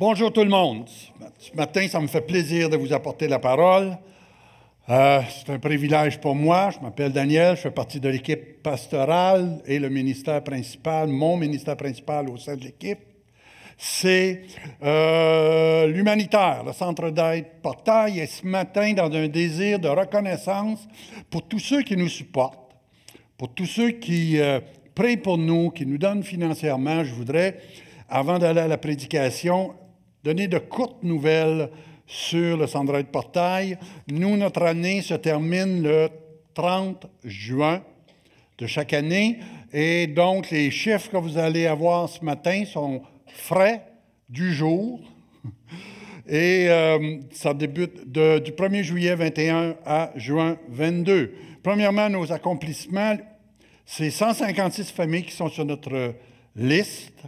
Bonjour tout le monde. Ce matin, ça me fait plaisir de vous apporter la parole. Euh, c'est un privilège pour moi. Je m'appelle Daniel, je fais partie de l'équipe pastorale et le ministère principal, mon ministère principal au sein de l'équipe, c'est euh, l'humanitaire, le centre d'aide Portail. Et ce matin, dans un désir de reconnaissance pour tous ceux qui nous supportent, pour tous ceux qui euh, prient pour nous, qui nous donnent financièrement, je voudrais, avant d'aller à la prédication, donner de courtes nouvelles sur le cendrier de portail. Nous, notre année se termine le 30 juin de chaque année. Et donc, les chiffres que vous allez avoir ce matin sont frais du jour. Et euh, ça débute du 1er juillet 21 à juin 22. Premièrement, nos accomplissements, c'est 156 familles qui sont sur notre liste.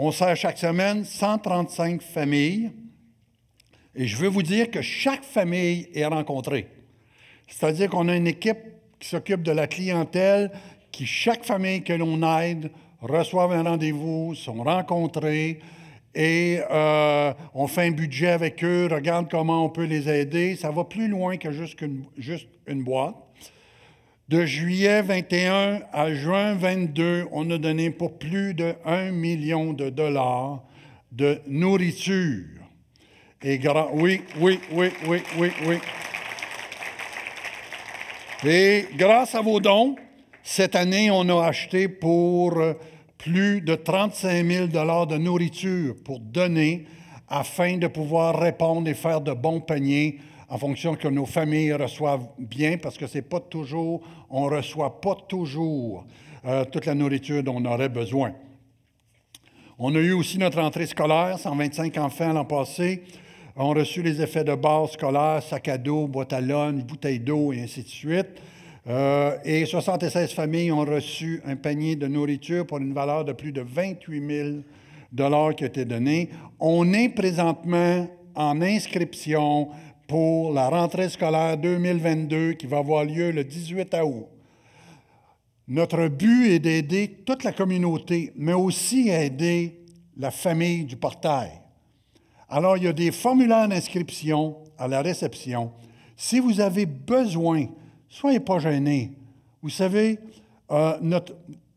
On sert chaque semaine 135 familles. Et je veux vous dire que chaque famille est rencontrée. C'est-à-dire qu'on a une équipe qui s'occupe de la clientèle, qui chaque famille que l'on aide reçoit un rendez-vous, sont rencontrés et euh, on fait un budget avec eux, regarde comment on peut les aider. Ça va plus loin que juste une, juste une boîte. De juillet 21 à juin 22, on a donné pour plus de 1 million de dollars de nourriture. Et oui, oui, oui, oui, oui, oui. Et grâce à vos dons, cette année, on a acheté pour plus de 35 000 dollars de nourriture pour donner afin de pouvoir répondre et faire de bons paniers en fonction que nos familles reçoivent bien, parce que c'est pas toujours, on reçoit pas toujours euh, toute la nourriture dont on aurait besoin. On a eu aussi notre entrée scolaire, 125 enfants l'an passé ont reçu les effets de base scolaires, sac à dos, boîte à lunch, bouteille d'eau et ainsi de suite. Euh, et 76 familles ont reçu un panier de nourriture pour une valeur de plus de 28 000 dollars qui a été donné. On est présentement en inscription pour la rentrée scolaire 2022 qui va avoir lieu le 18 août. Notre but est d'aider toute la communauté, mais aussi aider la famille du portail. Alors, il y a des formulaires d'inscription à la réception. Si vous avez besoin, soyez pas gênés. Vous savez, euh,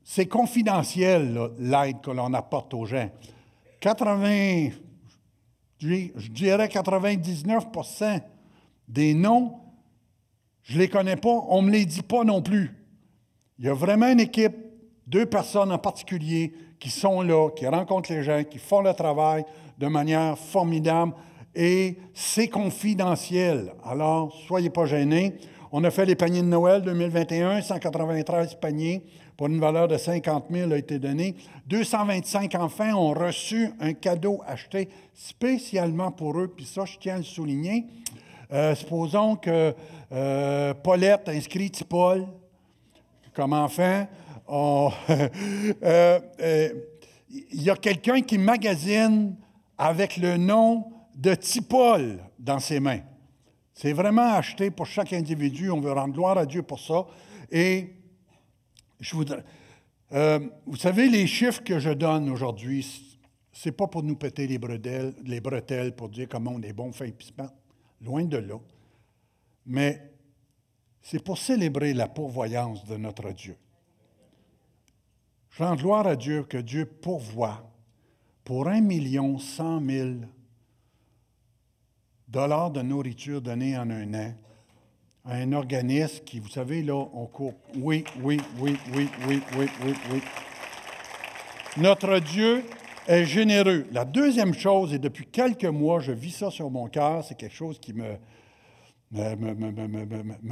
c'est confidentiel, l'aide que l'on apporte aux gens. 80, je dirais 99% des noms, je ne les connais pas, on ne me les dit pas non plus. Il y a vraiment une équipe, deux personnes en particulier, qui sont là, qui rencontrent les gens, qui font le travail de manière formidable et c'est confidentiel. Alors, soyez pas gênés. On a fait les paniers de Noël 2021, 193 paniers pour une valeur de 50 000 a été donné. 225 enfants ont reçu un cadeau acheté spécialement pour eux, puis ça, je tiens à le souligner. Euh, supposons que euh, Paulette inscrit Paul comme enfant. Euh, il y a quelqu'un qui magasine avec le nom de Tipol dans ses mains. C'est vraiment acheté pour chaque individu. On veut rendre gloire à Dieu pour ça. Et je voudrais. vous savez, les chiffres que je donne aujourd'hui, c'est pas pour nous péter les bretelles, les bretelles pour dire comment on est bon, fin pissement loin de là. Mais c'est pour célébrer la pourvoyance de notre Dieu. Je rends gloire à Dieu que Dieu pourvoit pour un million cent mille dollars de nourriture donnée en un an un organisme qui, vous savez, là, on court. Oui, oui, oui, oui, oui, oui, oui, oui. Notre Dieu est généreux. La deuxième chose, et depuis quelques mois, je vis ça sur mon cœur, c'est quelque chose qui me,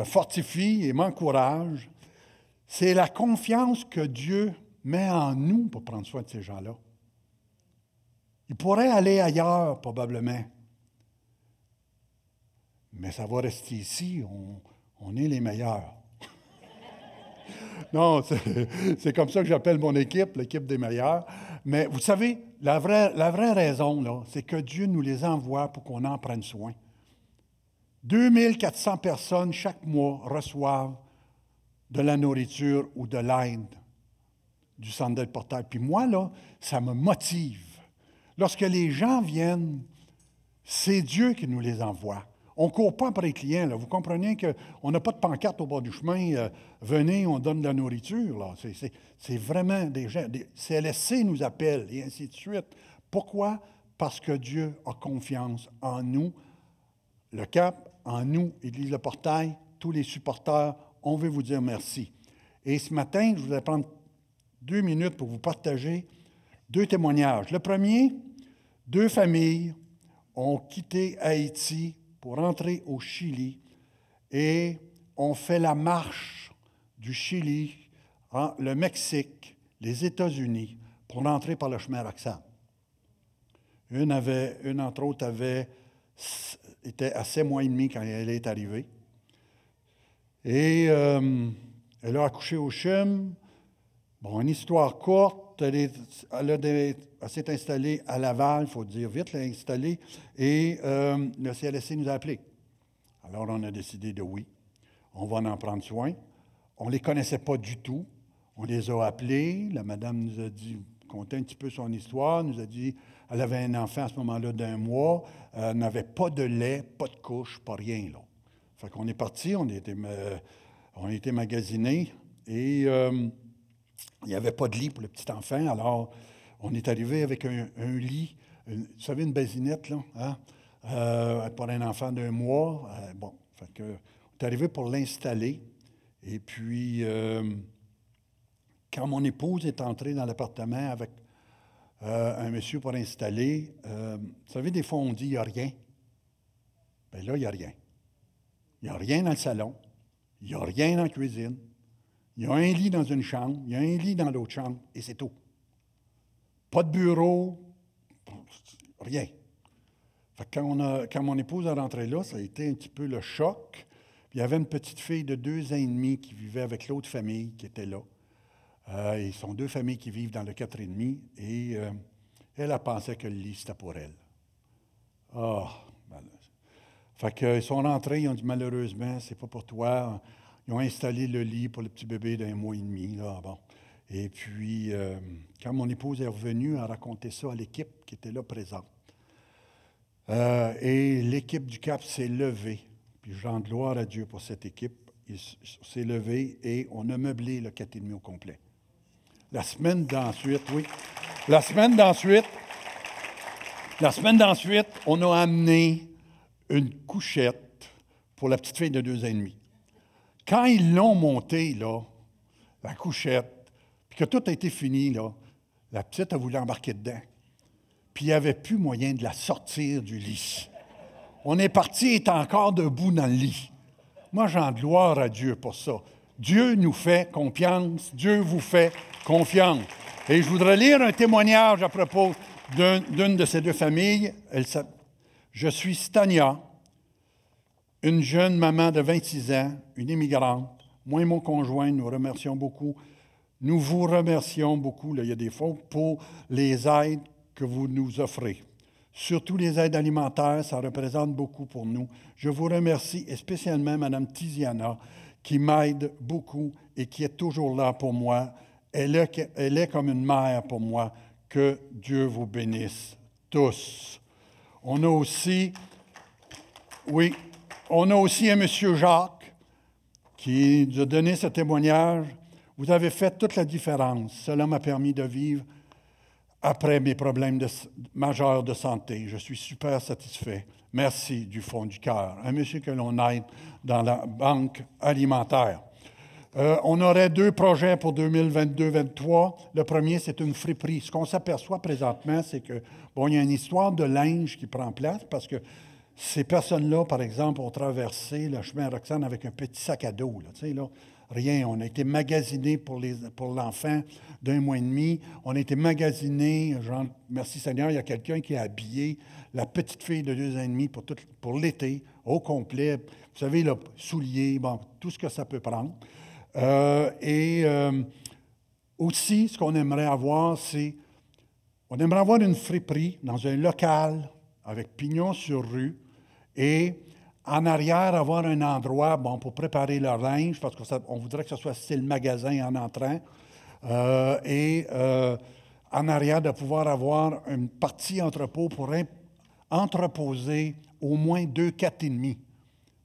fortifie et m'encourage, c'est la confiance que Dieu met en nous pour prendre soin de ces gens-là. Il pourrait aller ailleurs, probablement. Mais ça va rester ici. On est les meilleurs. non, c'est comme ça que j'appelle mon équipe, l'équipe des meilleurs. Mais vous savez, la vraie, la vraie raison, c'est que Dieu nous les envoie pour qu'on en prenne soin. 2400 personnes chaque mois reçoivent de la nourriture ou de l'aide du centre d'aide portable. Puis moi, là, ça me motive. Lorsque les gens viennent, c'est Dieu qui nous les envoie. On ne court pas après les clients. Là. Vous comprenez qu'on n'a pas de pancarte au bord du chemin. Euh, venez, on donne de la nourriture. C'est vraiment des gens. Des, CLSC nous appelle et ainsi de suite. Pourquoi? Parce que Dieu a confiance en nous, le Cap, en nous, Église Le Portail, tous les supporters. On veut vous dire merci. Et ce matin, je voudrais prendre deux minutes pour vous partager deux témoignages. Le premier, deux familles ont quitté Haïti pour entrer au Chili et on fait la marche du Chili, le Mexique, les États-Unis pour entrer par le chemin Roxane. Une, avait, une entre autres avait, était à sept mois et demi quand elle est arrivée. Et euh, elle a accouché au CHUM. Bon, une histoire courte. Elle, s'est installée à Laval, il faut dire vite, elle installée. Et euh, le CLSC nous a appelés. Alors, on a décidé de oui. On va en prendre soin. On ne les connaissait pas du tout. On les a appelés. La madame nous a dit, compté un petit peu son histoire, nous a dit, elle avait un enfant à ce moment-là d'un mois, elle n'avait pas de lait, pas de couche, pas rien. Là. Fait qu'on est parti, on on a été magasinés et euh, il n'y avait pas de lit pour le petit enfant. Alors, on est arrivé avec un, lit, vous savez, une basinette, là, hein, euh, pour un enfant d'un mois. Euh, bon, que, on est arrivé pour l'installer. Et puis, quand mon épouse est entrée dans l'appartement avec un monsieur pour installer, vous savez, des fois, on dit il n'y a rien. Bien là, il n'y a rien. Il n'y a rien dans le salon. Il n'y a rien dans la cuisine. Il y a un lit dans une chambre, il y a un lit dans l'autre chambre, et c'est tout. Pas de bureau, rien. quand, quand mon épouse est rentrée là, ça a été un petit peu le choc. il y avait une petite fille de deux ans et demi qui vivait avec l'autre famille qui était là. Euh, ils sont deux familles qui vivent dans le quatre et demi, et euh, elle a pensé que le lit, c'était pour elle. Ah, oh, fait qu'ils sont rentrés, ils ont dit malheureusement, c'est pas pour toi. Ils ont installé le lit pour le petit bébé d'un mois et demi. Là, bon. Et puis, euh, quand mon épouse est revenue, elle a raconté ça à l'équipe qui était là présente. Euh, et l'équipe du CAP s'est levée. Puis je rends gloire à Dieu pour cette équipe. Il s'est levé et on a meublé le 4,5 au complet. La semaine d'ensuite, oui. La semaine d'ensuite, la semaine d'ensuite, on a amené une couchette pour la petite fille de deux ans et demi. Quand ils l'ont montée, là, la couchette, puis que tout a été fini, là, la petite a voulu embarquer dedans. Puis il n'y avait plus moyen de la sortir du lit. On est parti, est encore debout dans le lit. Moi, j'en gloire à Dieu pour ça. Dieu nous fait confiance, Dieu vous fait confiance. Et je voudrais lire un témoignage à propos d'une de ces deux familles. Elle, je suis Stania, une jeune maman de 26 ans, une immigrante. Moi et mon conjoint, nous remercions beaucoup. Nous vous remercions beaucoup, là, il y a des fois, pour les aides que vous nous offrez. Surtout les aides alimentaires, ça représente beaucoup pour nous. Je vous remercie, et spécialement Mme Tiziana, qui m'aide beaucoup et qui est toujours là pour moi. Elle est comme une mère pour moi. Que Dieu vous bénisse tous. On a aussi, oui, on a aussi un monsieur Jacques qui nous a donné ce témoignage. Vous avez fait toute la différence. Cela m'a permis de vivre après mes problèmes majeurs de santé. Je suis super satisfait. Merci du fond du cœur. Un monsieur que l'on aide dans la banque alimentaire. Euh, on aurait deux projets pour 2022-2023. Le premier, c'est une friperie. Ce qu'on s'aperçoit présentement, c'est que, bon, il y a une histoire de linge qui prend place parce que ces personnes-là, par exemple, ont traversé le chemin Roxane avec un petit sac à dos. Là, rien. On a été magasiné pour, pour l'enfant d'un mois et demi. On a été magasiné, genre, merci Seigneur, il y a quelqu'un qui a habillé la petite fille de deux ans et demi pour, pour l'été, au complet. Vous savez, le souliers, bon, tout ce que ça peut prendre. Euh, et euh, aussi, ce qu'on aimerait avoir, c'est, on aimerait avoir une friperie dans un local avec pignon sur rue et en arrière, avoir un endroit bon, pour préparer leur linge, parce qu'on voudrait que ce soit style magasin en entrant. Euh, et en arrière de pouvoir avoir une partie entrepôt pour entreposer au moins deux, quatre et demi.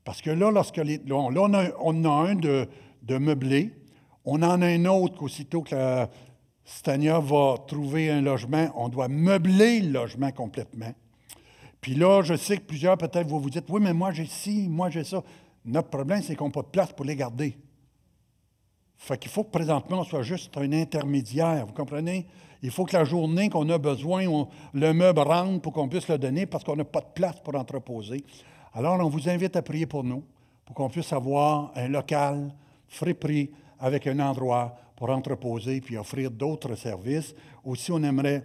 Parce que là, lorsque là, on, a, on, a, un de, meublé, on en a un autre qu'aussitôt que Stania va trouver un logement, on doit meubler le logement complètement. Puis là, je sais que plusieurs peut-être vont vous dire Oui, mais moi j'ai ci, moi j'ai ça. Notre problème, c'est qu'on n'a pas de place pour les garder. Fait qu'il faut que présentement, on soit juste un intermédiaire, vous comprenez? Il faut que la journée qu'on a besoin, le meuble rentre pour qu'on puisse le donner parce qu'on n'a pas de place pour entreposer. Alors, on vous invite à prier pour nous, pour qu'on puisse avoir un local friperie avec un endroit pour entreposer puis offrir d'autres services. Aussi, on aimerait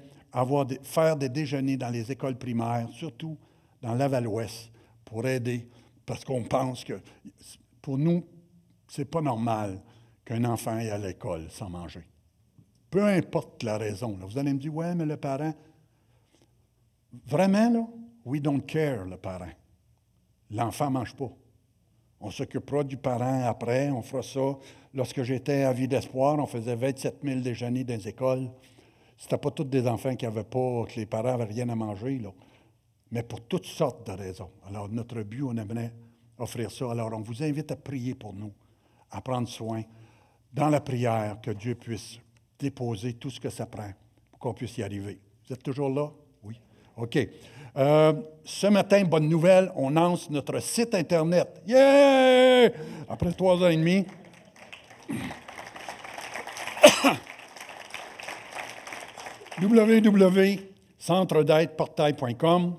faire des déjeuners dans les écoles primaires, surtout dans Laval-Ouest, pour aider, parce qu'on pense que pour nous, ce n'est pas normal qu'un enfant aille à l'école sans manger. Peu importe la raison. Vous allez me dire, ouais, mais le parent. Vraiment, là, we don't care, le parent. L'enfant ne mange pas. On s'occupera du parent après, on fera ça. Lorsque j'étais à Vie d'Espoir, on faisait 27 000 déjeuners dans les écoles. Ce n'était pas tous des enfants qui n'avaient pas, que les parents n'avaient rien à manger, là. mais pour toutes sortes de raisons. Alors, notre but, on aimerait offrir ça. Alors, on vous invite à prier pour nous, à prendre soin dans la prière que Dieu puisse déposer tout ce que ça prend pour qu'on puisse y arriver. Vous êtes toujours là? Oui. OK. Euh, ce matin, bonne nouvelle, on lance notre site Internet. Yeah! Après trois ans et demi. www.centredaideportail.com.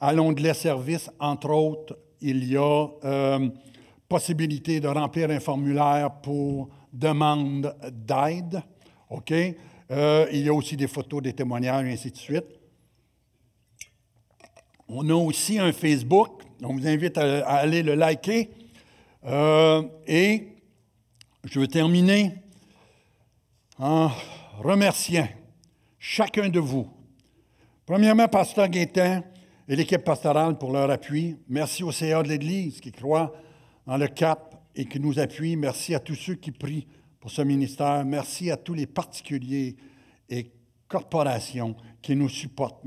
À l'onglet Services, entre autres, il y a euh, possibilité de remplir un formulaire pour demande d'aide. OK? Euh, il y a aussi des photos, des témoignages, et ainsi de suite. On a aussi un Facebook. On vous invite à, aller le liker. Euh, et je veux terminer en remerciant chacun de vous. Premièrement, Pasteur Gaétan et l'équipe pastorale pour leur appui. Merci au CA de l'Église qui croit dans le cap et qui nous appuie. Merci à tous ceux qui prient pour ce ministère. Merci à tous les particuliers et corporations qui nous supportent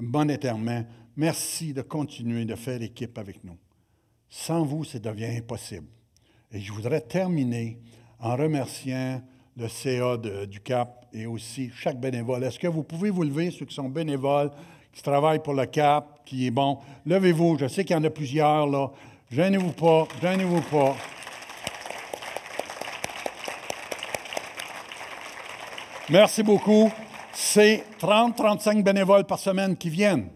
monétairement. Merci de continuer de faire équipe avec nous. Sans vous, ça devient impossible. Et je voudrais terminer en remerciant le CA du CAP et aussi chaque bénévole. Est-ce que vous pouvez vous lever, ceux qui sont bénévoles, qui travaillent pour le CAP, qui est bon? Levez-vous, je sais qu'il y en a plusieurs, là. Gênez-vous pas, gênez-vous pas. Merci beaucoup. C'est 30-35 bénévoles par semaine qui viennent.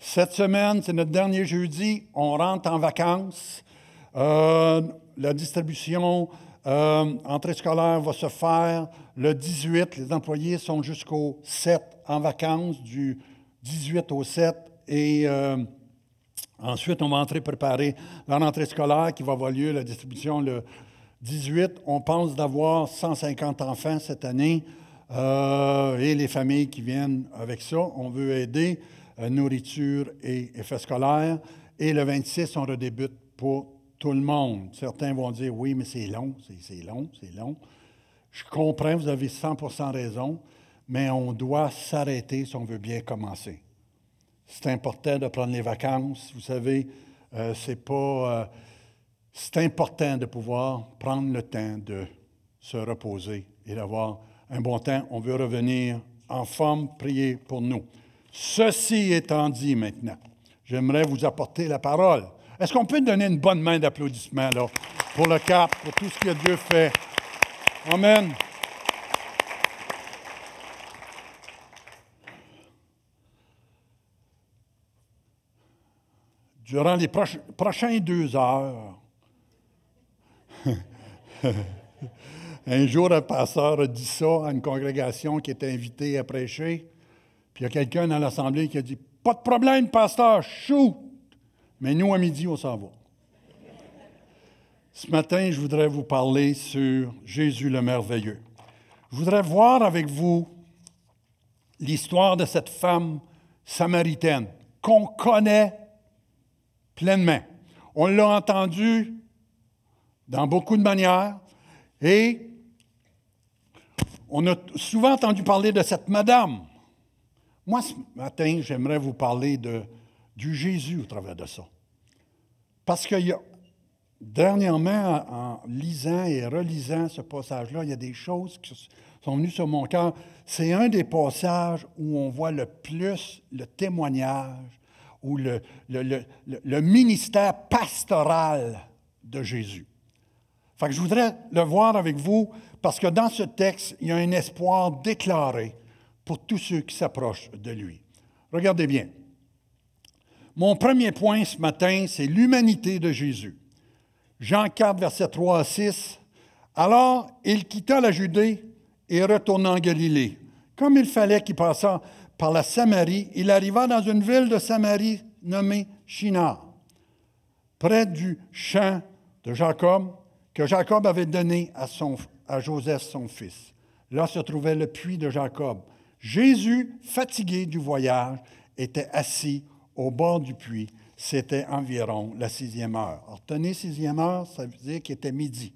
Cette semaine, c'est notre dernier jeudi. On rentre en vacances. Euh, la distribution euh, entrée scolaire va se faire le 18. Les employés sont jusqu'au 7 en vacances, du 18 au 7. Et euh, ensuite, on va entrer préparer la rentrée scolaire qui va avoir lieu, la distribution le 18. On pense d'avoir 150 enfants cette année euh, et les familles qui viennent avec ça. On veut aider nourriture et effets scolaires. Et le 26, on redébute pour tout le monde. Certains vont dire oui, mais c'est long, c'est long, c'est long. Je comprends, vous avez 100% raison, mais on doit s'arrêter si on veut bien commencer. C'est important de prendre les vacances. Vous savez, euh, c'est pas. Euh, c'est important de pouvoir prendre le temps de se reposer et d'avoir un bon temps. On veut revenir en forme, prier pour nous. Ceci étant dit maintenant, j'aimerais vous apporter la parole. Est-ce qu'on peut donner une bonne main d'applaudissement là, pour le cap, pour tout ce que Dieu fait? Amen. Durant les prochains deux heures, un jour, un pasteur a dit ça à une congrégation qui était invitée à prêcher. Puis il y a quelqu'un dans l'assemblée qui a dit Pas de problème, pasteur, chou mais nous, à midi, on s'en va. Ce matin, je voudrais vous parler sur Jésus le merveilleux. Je voudrais voir avec vous l'histoire de cette femme samaritaine qu'on connaît pleinement. On l'a entendu dans beaucoup de manières et On a souvent entendu parler de cette madame. Moi, ce matin, j'aimerais vous parler de, du Jésus au travers de ça. Parce que dernièrement, en lisant et relisant ce passage-là, il y a des choses qui sont venues sur mon cœur. C'est un des passages où on voit le plus le témoignage ou le, ministère pastoral de Jésus. Fait je voudrais le voir avec vous parce que dans ce texte, il y a un espoir déclaré pour tous ceux qui s'approchent de lui. Regardez bien. Mon premier point ce matin, c'est l'humanité de Jésus. Jean 4, verset 3 à 6. Alors, il quitta la Judée et retourna en Galilée. Comme il fallait qu'il passât par la Samarie, il arriva dans une ville de Samarie nommée Shinar, près du champ de Jacob que Jacob avait donné à, à Joseph son fils. Là se trouvait le puits de Jacob. Jésus, fatigué du voyage, était assis au bord du puits. C'était environ la sixième heure. Alors, tenez, sixième heure, ça veut dire qu'il était midi.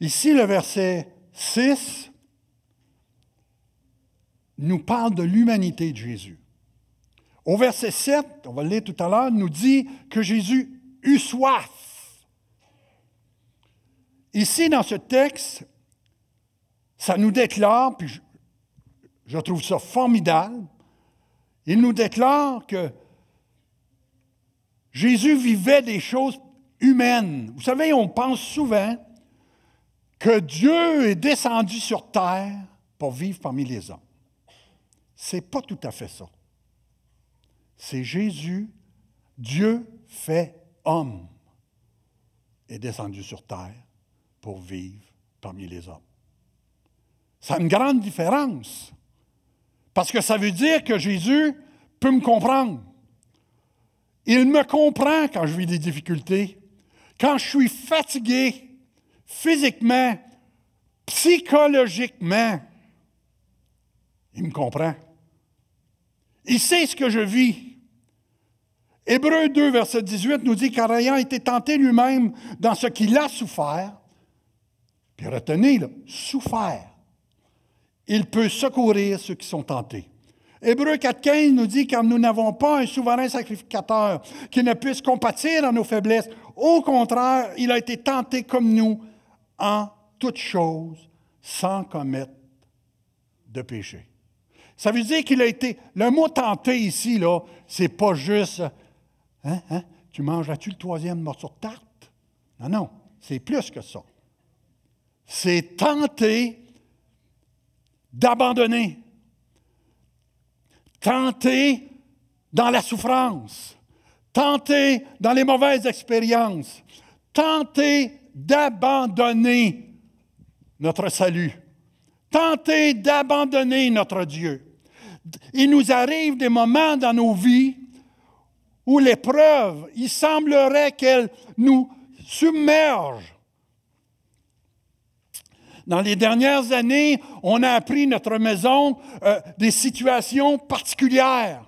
Ici, le verset 6 nous parle de l'humanité de Jésus. Au verset 7, on va le lire tout à l'heure, nous dit que Jésus eut soif. Ici, dans ce texte, ça nous déclare, puis je trouve ça formidable, il nous déclare que Jésus vivait des choses humaines. Vous savez, on pense souvent que Dieu est descendu sur terre pour vivre parmi les hommes. Ce n'est pas tout à fait ça. C'est Jésus, Dieu fait homme, est descendu sur terre pour vivre parmi les hommes. C'est une grande différence. Parce que ça veut dire que Jésus peut me comprendre. Il me comprend quand je vis des difficultés, quand je suis fatigué physiquement, psychologiquement. Il me comprend. Il sait ce que je vis. Hébreu 2, verset 18 nous dit car ayant été tenté lui-même dans ce qu'il a souffert, puis retenez, là, souffert, il peut secourir ceux qui sont tentés. Hébreu 4.15 nous dit, car nous n'avons pas un souverain sacrificateur qui ne puisse compatir à nos faiblesses. Au contraire, il a été tenté comme nous en toutes choses sans commettre de péché. Ça veut dire qu'il a été. Le mot tenté ici, là, c'est pas juste. Hein, hein, tu mangeras-tu le troisième morceau de tarte? Non, non, c'est plus que ça. C'est tenter d'abandonner, tenter dans la souffrance, tenter dans les mauvaises expériences, tenter d'abandonner notre salut, tenter d'abandonner notre Dieu. Il nous arrive des moments dans nos vies où l'épreuve, il semblerait qu'elle nous submerge dans les dernières années, on a appris notre maison euh, des situations particulières.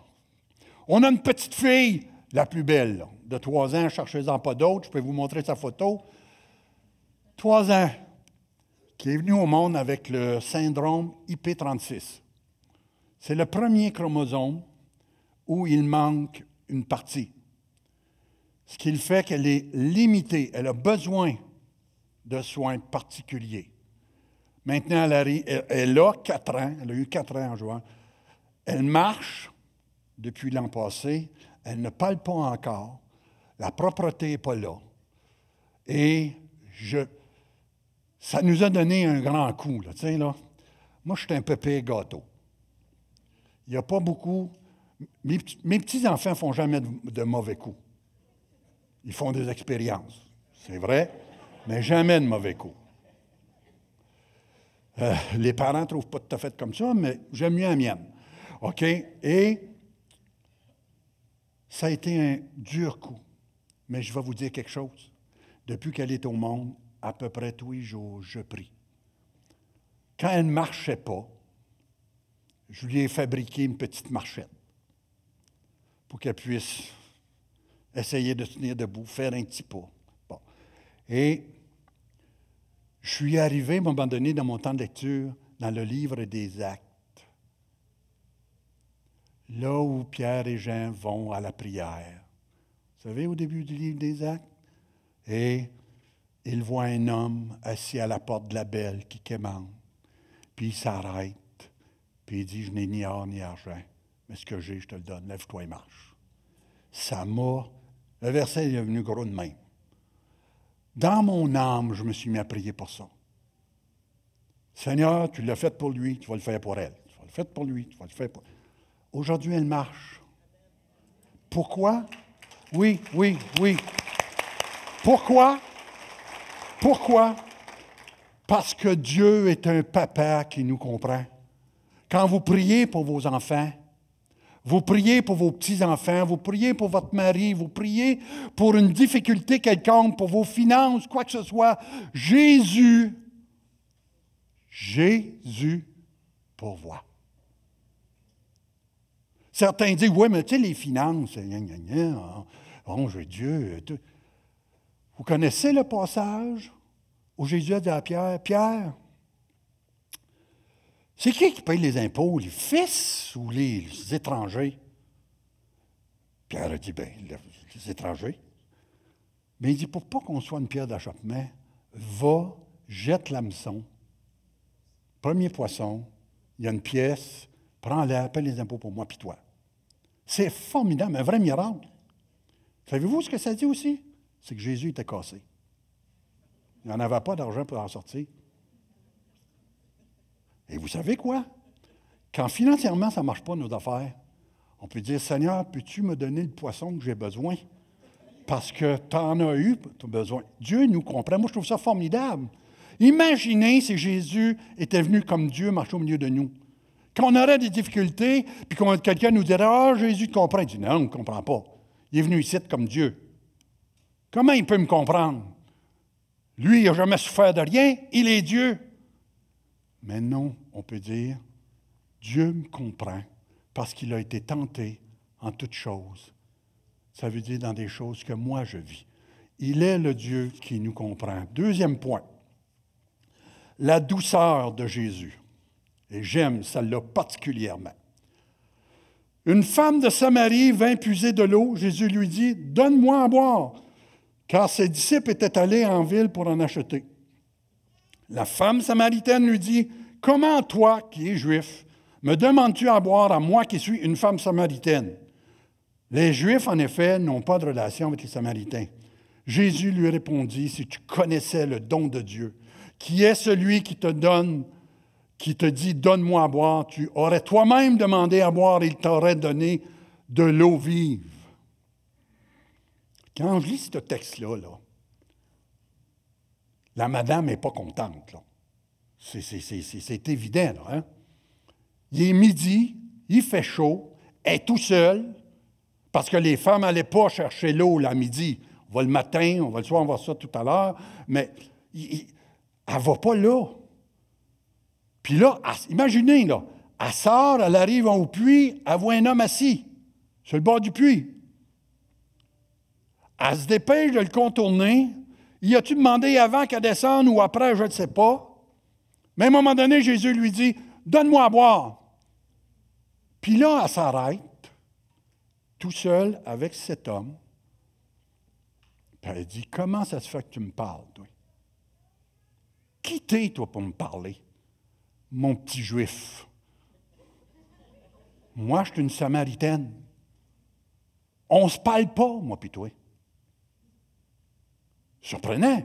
On a une petite fille, la plus belle, de trois ans, cherchez-en pas d'autres, je peux vous montrer sa photo. Trois ans, qui est venue au monde avec le syndrome IP36. C'est le premier chromosome où il manque une partie. Ce qui fait qu'elle est limitée, elle a besoin de soins particuliers. Maintenant, elle, a quatre ans, elle a eu quatre ans en jouant. Elle marche depuis l'an passé, elle ne parle pas encore, la propreté n'est pas là. Et je, ça nous a donné un grand coup. Là. Moi, je suis un peu gâteau. Il n'y a pas beaucoup. Mes, petits-enfants ne font jamais de mauvais coups. Ils font des expériences, c'est vrai, mais jamais de mauvais coups. Euh, les parents ne trouvent pas tout à comme ça, mais j'aime mieux la mienne. OK? Et ça a été un dur coup. Mais je vais vous dire quelque chose. Depuis qu'elle est au monde, à peu près tous les jours, je prie. Quand elle ne marchait pas, je lui ai fabriqué une petite marchette pour qu'elle puisse essayer de tenir debout, faire un petit pas. Bon. Et Je suis arrivé à un moment donné dans mon temps de lecture dans le livre des actes. Là où Pierre et Jean vont à la prière. Vous savez, au début du livre des actes? Et il voit un homme assis à la porte de la belle qui quémande. Puis il s'arrête. Puis il dit, je n'ai ni or ni argent, mais ce que j'ai, je te le donne. Lève-toi et marche. Ça m'a... Le verset est venu gros de même. Dans mon âme, je me suis mis à prier pour ça. Seigneur, tu l'as fait pour lui, tu vas le faire pour elle. Tu vas le faire pour lui, tu vas le faire pour... Aujourd'hui, elle marche. Pourquoi? Oui, oui, oui. Pourquoi? Pourquoi? Parce que Dieu est un papa qui nous comprend. Quand vous priez pour vos enfants, vous priez pour vos petits-enfants, vous priez pour votre mari, vous priez pour une difficulté quelconque, pour vos finances, quoi que ce soit, Jésus, Jésus pourvoit. Certains disent, oui, mais tu sais, les finances, gna, gna, gna, bon, je Dieu. Vous connaissez le passage où Jésus a dit à Pierre, Pierre, c'est qui qui paye les impôts, les fils ou les étrangers? Pierre a dit, bien, les étrangers. Mais il dit, pour pas qu'on soit une pierre d'achoppement, va, jette l'hameçon. Premier poisson, il y a une pièce, prends-la, paye les impôts pour moi, puis toi. C'est formidable, un vrai miracle. Savez-vous ce que ça dit aussi? C'est que Jésus était cassé. Il n'en avait pas d'argent pour en sortir. Et vous savez quoi? Quand financièrement, ça ne marche pas, nos affaires, on peut dire, Seigneur, peux-tu me donner le poisson que j'ai besoin? Parce que tu en as eu, as besoin. Dieu nous comprend. Moi, je trouve ça formidable. Imaginez si Jésus était venu comme Dieu marcher au milieu de nous. Quand on aurait des difficultés, puis quand quelqu'un nous dirait Ah, Jésus te comprend. Il dit Non, il ne comprend pas. Il est venu ici comme Dieu. Comment il peut me comprendre? Lui, il n'a jamais souffert de rien. Il est Dieu. Mais non, on peut dire Dieu me comprend parce qu'il a été tenté en toutes choses. Ça veut dire dans des choses que moi je vis. Il est le Dieu qui nous comprend. Deuxième point, la douceur de Jésus. Et j'aime celle-là particulièrement. Une femme de Samarie vint puiser de l'eau. Jésus lui dit, Donne-moi à boire, car ses disciples étaient allés en ville pour en acheter. La femme samaritaine lui dit, Comment toi, qui es juif, me demandes-tu à boire à moi qui suis une femme samaritaine? Les Juifs, en effet, n'ont pas de relation avec les Samaritains. Jésus lui répondit, Si tu connaissais le don de Dieu, qui est celui qui te donne qui te dit Donne-moi à boire, tu aurais toi-même demandé à boire et il t'aurait donné de l'eau vive. Quand je lis ce texte-là, là, la madame n'est pas contente. C'est évident. Hein? Il est midi, il fait chaud, elle est tout seul, parce que les femmes n'allaient pas chercher l'eau la midi. On va le matin, on va le soir, on va ça tout à l'heure, mais elle ne va pas là. Puis là, imaginez, là, elle sort, elle arrive au puits, elle voit un homme assis sur le bord du puits. Elle se dépêche de le contourner. Y a-tu demandé avant qu'elle descende ou après, je ne sais pas. Mais à un moment donné, Jésus lui dit Donne-moi à boire. Puis là, elle s'arrête, tout seul avec cet homme. Puis elle dit Comment ça se fait que tu me parles, toi? Qui t'es, toi, pour me parler? Mon petit juif. Moi, je suis une samaritaine. On ne se parle pas, moi puis toi. Surprenant.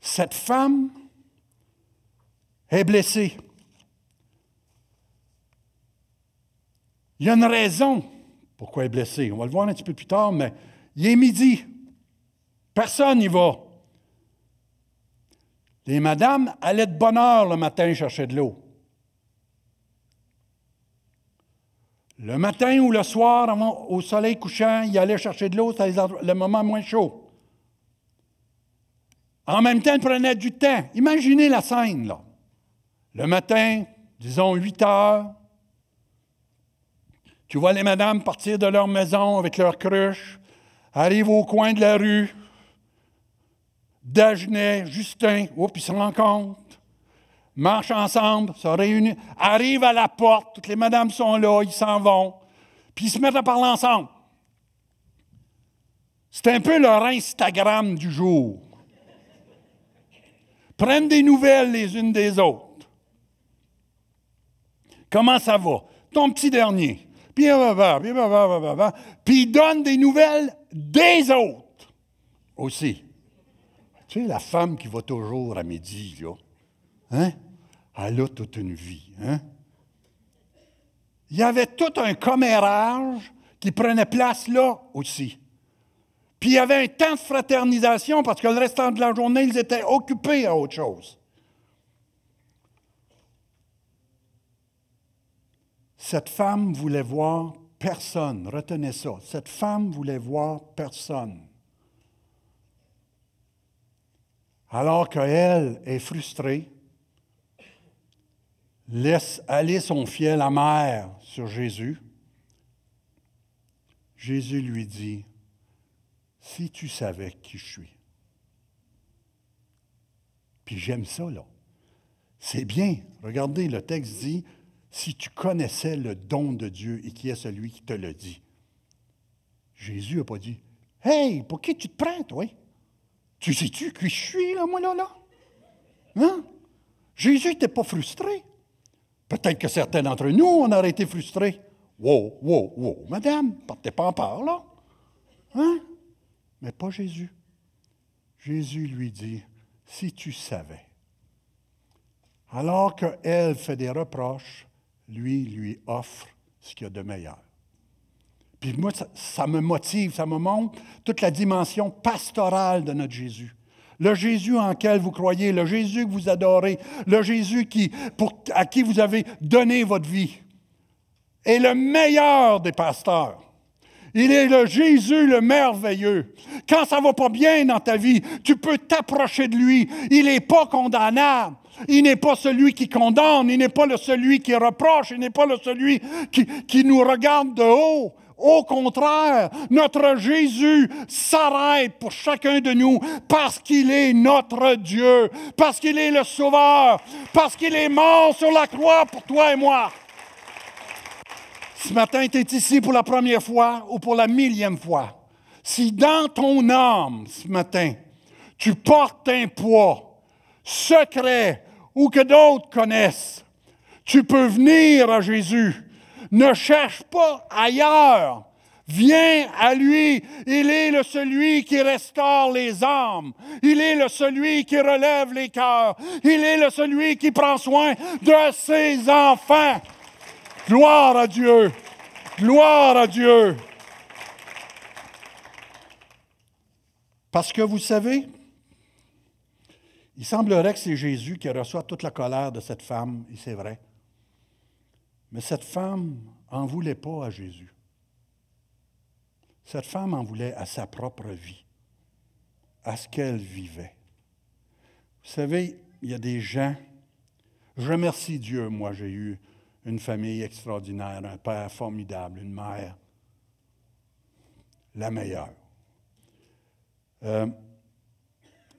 Cette femme est blessée. Il y a une raison pourquoi elle est blessée. On va le voir un petit peu plus tard, mais il est midi. Personne n'y va. Les madames allaient de bonne heure le matin chercher de l'eau. Le matin ou le soir, au soleil couchant, ils allaient chercher de l'eau, c'était le moment moins chaud. En même temps, ils prenaient du temps. Imaginez la scène, là. Le matin, disons 8 heures, tu vois les madames partir de leur maison avec leur cruche, arrivent au coin de la rue, Dagenet, Justin, oups, ils se rencontrent, marchent ensemble, se réunissent, arrivent à la porte, toutes les madames sont là, ils s'en vont, puis ils se mettent à parler ensemble. C'est un peu leur Instagram du jour. Prennent des nouvelles les unes des autres. Comment ça va? Ton petit dernier. Puis, puis ils donnent des nouvelles des autres aussi. Tu sais, la femme qui va toujours à midi, là, hein? elle a toute une vie. Hein? Il y avait tout un commérage qui prenait place là aussi. Puis il y avait un temps de fraternisation parce que le restant de la journée, ils étaient occupés à autre chose. Cette femme voulait voir personne. Retenez ça. Cette femme voulait voir personne. Alors qu'elle est frustrée, laisse aller son fiel amer sur Jésus, Jésus lui dit, si tu savais qui je suis. Puis j'aime ça, là. C'est bien. Regardez, le texte dit, si tu connaissais le don de Dieu et qui est celui qui te le dit. Jésus n'a pas dit, Hey, pour qui tu te prends, toi? Tu sais-tu qui je suis, là, moi, là, là? Hein? Jésus n'était pas frustré. Peut-être que certains d'entre nous, on aurait été frustrés. Wow, wow, wow, madame, partez pas en part, là. Hein? Mais pas Jésus. Jésus lui dit, si tu savais. Alors qu'elle fait des reproches, lui lui offre ce qu'il y a de meilleur. Puis moi, ça, me motive, ça me montre toute la dimension pastorale de notre Jésus. Le Jésus en quel vous croyez, le Jésus que vous adorez, le Jésus à qui vous avez donné votre vie, est le meilleur des pasteurs. Il est le Jésus le merveilleux. Quand ça va pas bien dans ta vie, tu peux t'approcher de lui. Il n'est pas condamnable. Il n'est pas celui qui condamne. Il n'est pas le celui qui reproche. Il n'est pas le celui qui, qui nous regarde de haut. Au contraire, notre Jésus s'arrête pour chacun de nous parce qu'il est notre Dieu, parce qu'il est le Sauveur, parce qu'il est mort sur la croix pour toi et moi. Ce matin, tu es ici pour la première fois ou pour la millième fois. Si dans ton âme, ce matin, tu portes un poids secret ou que d'autres connaissent, tu peux venir à Jésus. Ne cherche pas ailleurs. Viens à lui. Il est le celui qui restaure les âmes. Il est le celui qui relève les cœurs. Il est le celui qui prend soin de ses enfants. Gloire à Dieu. Gloire à Dieu. Parce que vous savez, il semblerait que c'est Jésus qui reçoit toute la colère de cette femme, et c'est vrai. Mais cette femme en voulait pas à Jésus. Cette femme en voulait à sa propre vie, à ce qu'elle vivait. Vous savez, il y a des gens, je remercie Dieu, moi j'ai eu une famille extraordinaire, un père formidable, une mère, la meilleure. Euh,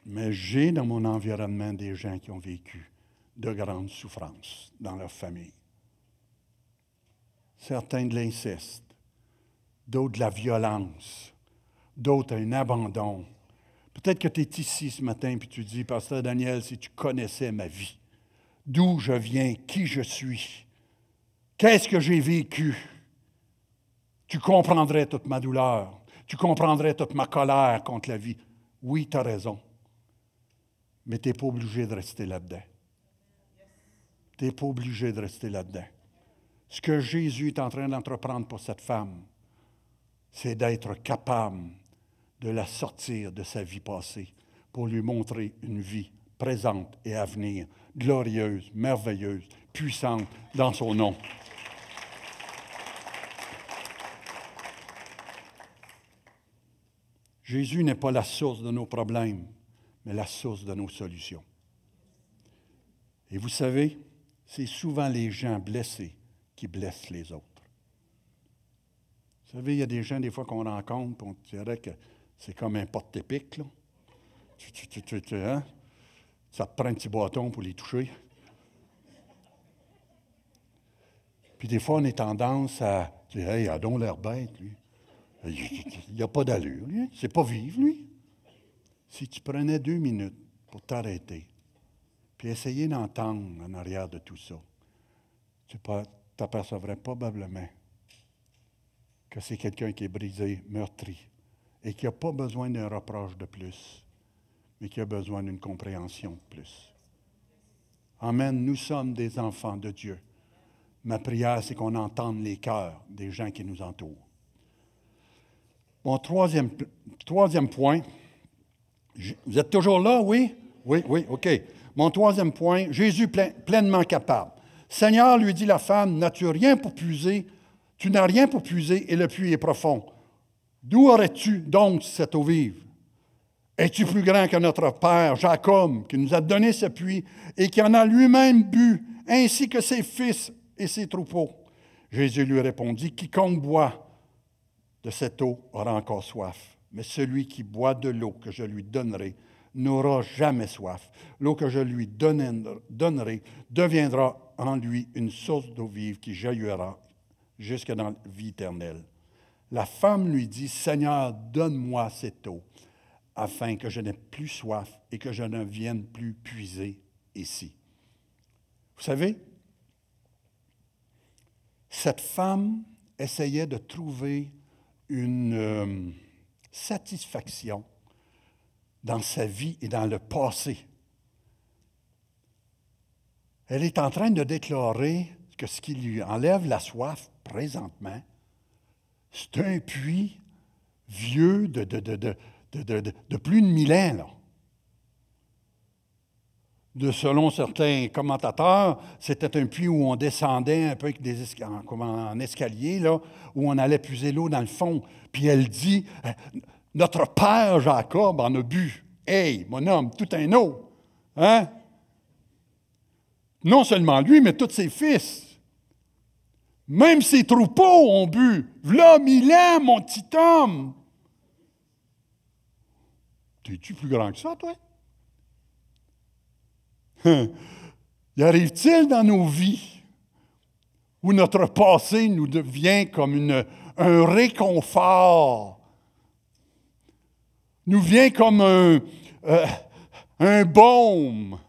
mais j'ai dans mon environnement des gens qui ont vécu de grandes souffrances dans leur famille. Certains de l'inceste, d'autres de la violence, d'autres un abandon. Peut-être que tu es ici ce matin et tu dis, Pasteur Daniel, si tu connaissais ma vie, d'où je viens, qui je suis, Qu'est-ce que j'ai vécu? Tu comprendrais toute ma douleur. Tu comprendrais toute ma colère contre la vie. Oui, tu as raison. Mais tu n'es pas obligé de rester là-dedans. Tu n'es pas obligé de rester là-dedans. Ce que Jésus est en train d'entreprendre pour cette femme, c'est d'être capable de la sortir de sa vie passée pour lui montrer une vie présente et à venir, glorieuse, merveilleuse, puissante dans son nom. Jésus n'est pas la source de nos problèmes, mais la source de nos solutions. Et vous savez, c'est souvent les gens blessés qui blessent les autres. Vous savez, il y a des gens, des fois, qu'on rencontre, on dirait que c'est comme un porte-épic. Tu, hein? Ça te prend un petit bâton pour les toucher. Puis des fois, on est tendance à dire Hey, il a l'air bête, lui. Il n'a pas d'allure, lui. C'est pas vivre, lui. Si tu prenais deux minutes pour t'arrêter, puis essayer d'entendre en arrière de tout ça, tu t'apercevrais probablement que c'est quelqu'un qui est brisé, meurtri, et qui n'a pas besoin d'un reproche de plus, mais qui a besoin d'une compréhension de plus. Amen. Nous sommes des enfants de Dieu. Ma prière, c'est qu'on entende les cœurs des gens qui nous entourent. Mon troisième, point, vous êtes toujours là, oui? Oui, oui, OK. Mon troisième point, Jésus pleinement capable. Seigneur, lui dit la femme, n'as-tu rien pour puiser? Tu n'as rien pour puiser et le puits est profond. D'où aurais-tu donc cette eau vive? Es-tu plus grand que notre père Jacob, qui nous a donné ce puits et qui en a lui-même bu, ainsi que ses fils et ses troupeaux? Jésus lui répondit, Quiconque boit de cette eau aura encore soif, mais celui qui boit de l'eau que je lui donnerai n'aura jamais soif. L'eau que je lui donnerai deviendra en lui une source d'eau vive qui jaillira jusque dans la vie éternelle. La femme lui dit, Seigneur, donne-moi cette eau, afin que je n'ai plus soif et que je ne vienne plus puiser ici. Vous savez, cette femme essayait de trouver une euh, satisfaction dans sa vie et dans le passé. Elle est en train de déclarer que ce qui lui enlève la soif présentement, c'est un puits vieux de, plus de mille ans. De, selon certains commentateurs, c'était un puits où on descendait un peu avec des en, en escalier, là, où on allait puiser l'eau dans le fond. Puis elle dit euh, Notre père Jacob en a bu. Hey, mon homme, tout un eau. Hein? Non seulement lui, mais tous ses fils. Même ses troupeaux ont bu. V'là mille ans, mon petit homme. T'es-tu plus grand que ça, toi? Y arrive-t-il dans nos vies où notre passé nous devient comme un réconfort, nous vient comme un, euh, un baume,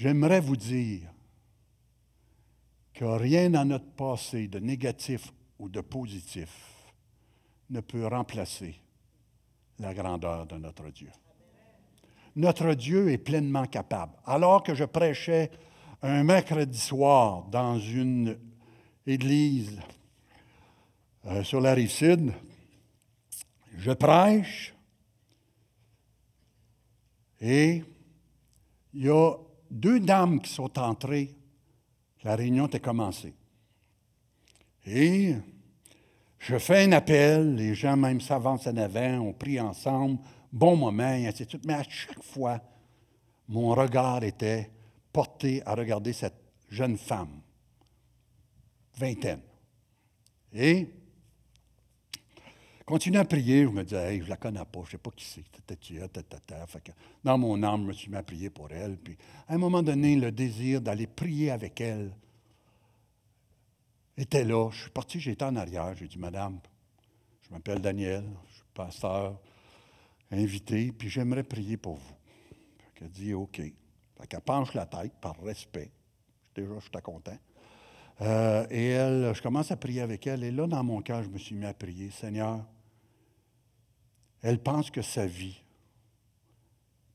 J'aimerais vous dire que rien dans notre passé de négatif ou de positif ne peut remplacer la grandeur de notre Dieu. Notre Dieu est pleinement capable. Alors que je prêchais un mercredi soir dans une église euh, sur la rive sud, je prêche et il y a deux dames qui sont entrées, la réunion était commencée. Et je fais un appel, les gens même s'avancent en avant, on prie ensemble, bon moment, et ainsi de suite. Mais à chaque fois, mon regard était porté à regarder cette jeune femme, vingtaine. Et continue à prier. Je me disais, hey, je la connais pas, je ne sais pas qui c'est. Dans mon âme, je me suis mis à prier pour elle. Puis, à un moment donné, le désir d'aller prier avec elle était là. Je suis parti, j'étais en arrière. J'ai dit, Madame, je m'appelle Daniel, je suis pasteur, invité, puis j'aimerais prier pour vous. Elle dit, OK. Fait qu'elle penche la tête par respect. Déjà, je suis content. Euh, et elle, je commence à prier avec elle. Et là, dans mon cœur, je me suis mis à prier. Seigneur, elle pense que sa vie,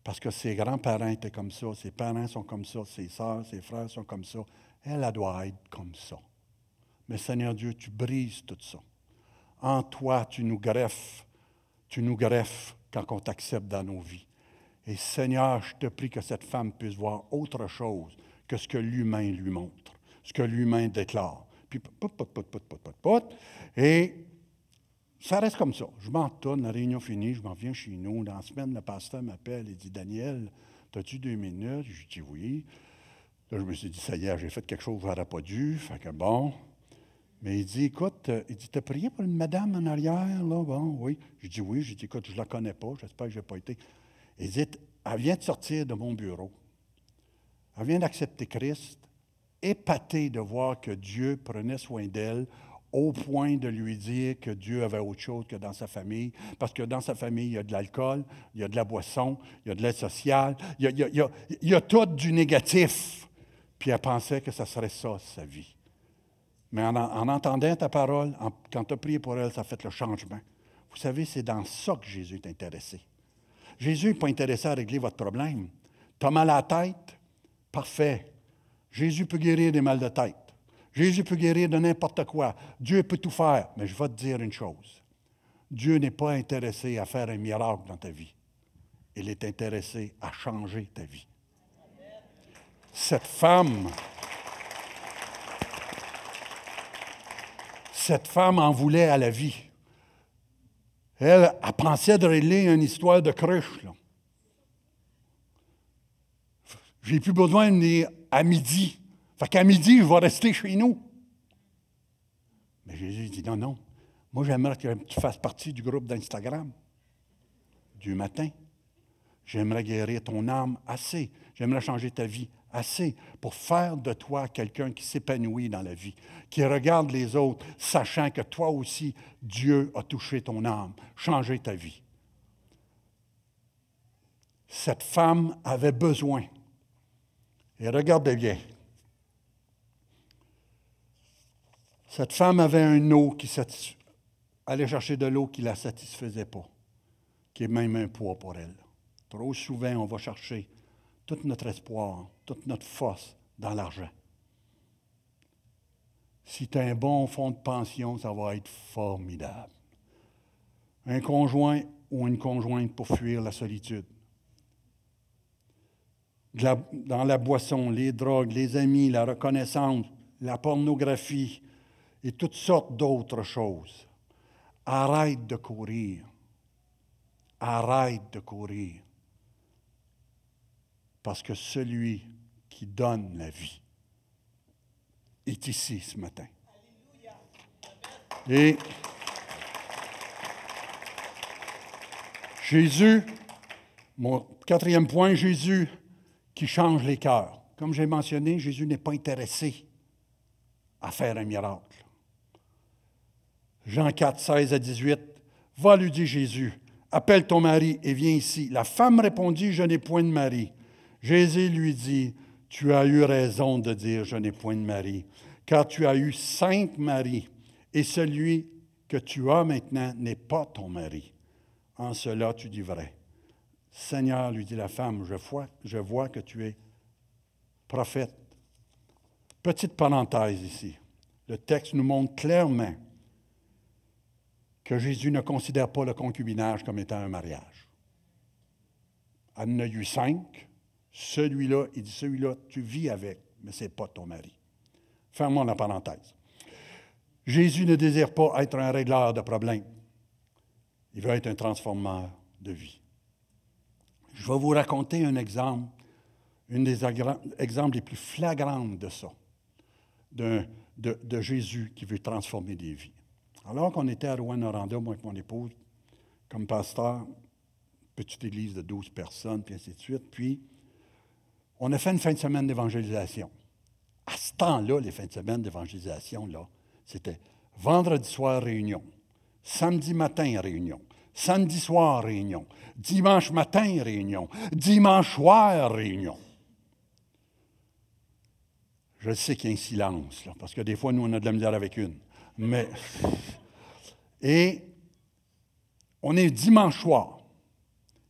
parce que ses grands-parents étaient comme ça, ses parents sont comme ça, ses soeurs, ses frères sont comme ça, elle, elle doit être comme ça. Mais Seigneur Dieu, tu brises tout ça. En toi, tu nous greffes, tu nous greffes quand on t'accepte dans nos vies. Et Seigneur, je te prie que cette femme puisse voir autre chose que ce que l'humain lui montre, ce que l'humain déclare. Puis, pot. Et ça reste comme ça. Je m'en la réunion finie, je m'en viens chez nous. Dans la semaine, le pasteur m'appelle et dit Daniel, as-tu deux minutes? Je dis oui. Là, je me suis dit Ça y est, j'ai fait quelque chose que je pas dû. Fait que bon. Mais il dit, écoute, euh, il dit, t'as prié pour une madame en arrière, là? Bon, oui. J'ai dit, oui. J'ai dit, écoute, je ne la connais pas, j'espère que je n'ai pas été. Il dit, elle vient de sortir de mon bureau. Elle vient d'accepter Christ, épatée de voir que Dieu prenait soin d'elle au point de lui dire que Dieu avait autre chose que dans sa famille, parce que dans sa famille, il y a de l'alcool, il y a de la boisson, il y a de l'aide sociale, il y a, il y a tout du négatif. Puis elle pensait que ça serait ça, sa vie. Mais en, entendant ta parole, quand tu as prié pour elle, ça a fait le changement. Vous savez, c'est dans ça que Jésus est intéressé. Jésus n'est pas intéressé à régler votre problème. Tu as mal à la tête? Parfait. Jésus peut guérir des mal de tête. Jésus peut guérir de n'importe quoi. Dieu peut tout faire. Mais je vais te dire une chose. Dieu n'est pas intéressé à faire un miracle dans ta vie. Il est intéressé à changer ta vie. Cette femme cette femme en voulait à la vie. Elle, a pensé de régler une histoire de cruche. J'ai plus besoin de venir à midi. Fait qu'à midi, je vais rester chez nous. Mais Jésus dit non, non. Moi, j'aimerais que tu fasses partie du groupe d'Instagram du matin. J'aimerais guérir ton âme assez. J'aimerais changer ta vie assez pour faire de toi quelqu'un qui s'épanouit dans la vie, qui regarde les autres, sachant que toi aussi, Dieu a touché ton âme, changé ta vie. Cette femme avait besoin. Et regardez bien. Cette femme avait un eau qui allait chercher de l'eau qui ne la satisfaisait pas, qui est même un poids pour elle. Trop souvent, on va chercher tout notre espoir, toute notre force dans l'argent. Si tu as un bon fonds de pension, ça va être formidable. Un conjoint ou une conjointe pour fuir la solitude. dans la boisson, les drogues, les amis, la reconnaissance, la pornographie et toutes sortes d'autres choses. Arrête de courir. Arrête de courir parce que celui qui donne la vie est ici ce matin. Et Jésus, mon quatrième point, Jésus qui change les cœurs. Comme j'ai mentionné, Jésus n'est pas intéressé à faire un miracle. Jean 4, 16 à 18, va lui dit Jésus, appelle ton mari et viens ici. La femme répondit, je n'ai point de mari. Jésus lui dit, Tu as eu raison de dire, je n'ai point de mari, car tu as eu cinq maris, et celui que tu as maintenant n'est pas ton mari. En cela, tu dis vrai. Seigneur, lui dit la femme, je vois, que tu es prophète. Petite parenthèse ici. Le texte nous montre clairement que Jésus ne considère pas le concubinage comme étant un mariage. En a eu cinq. Celui-là, il dit, celui-là, tu vis avec, mais ce n'est pas ton mari. Fermons la parenthèse. Jésus ne désire pas être un régleur de problèmes. Il veut être un transformeur de vie. Je vais vous raconter un exemple, un des exemples les plus flagrants de ça, de, Jésus qui veut transformer des vies. Alors qu'on était à Rouen-Noranda, moi et mon épouse, comme pasteur, petite église de 12 personnes, puis ainsi de suite, puis on a fait une fin de semaine d'évangélisation. À ce temps-là, les fins de semaine d'évangélisation, là, c'était vendredi soir réunion, samedi matin réunion, samedi soir réunion, dimanche matin réunion, dimanche soir réunion. Je sais qu'il y a un silence, parce que des fois, nous, on a de la misère avec une. Mais. Et on est dimanche soir.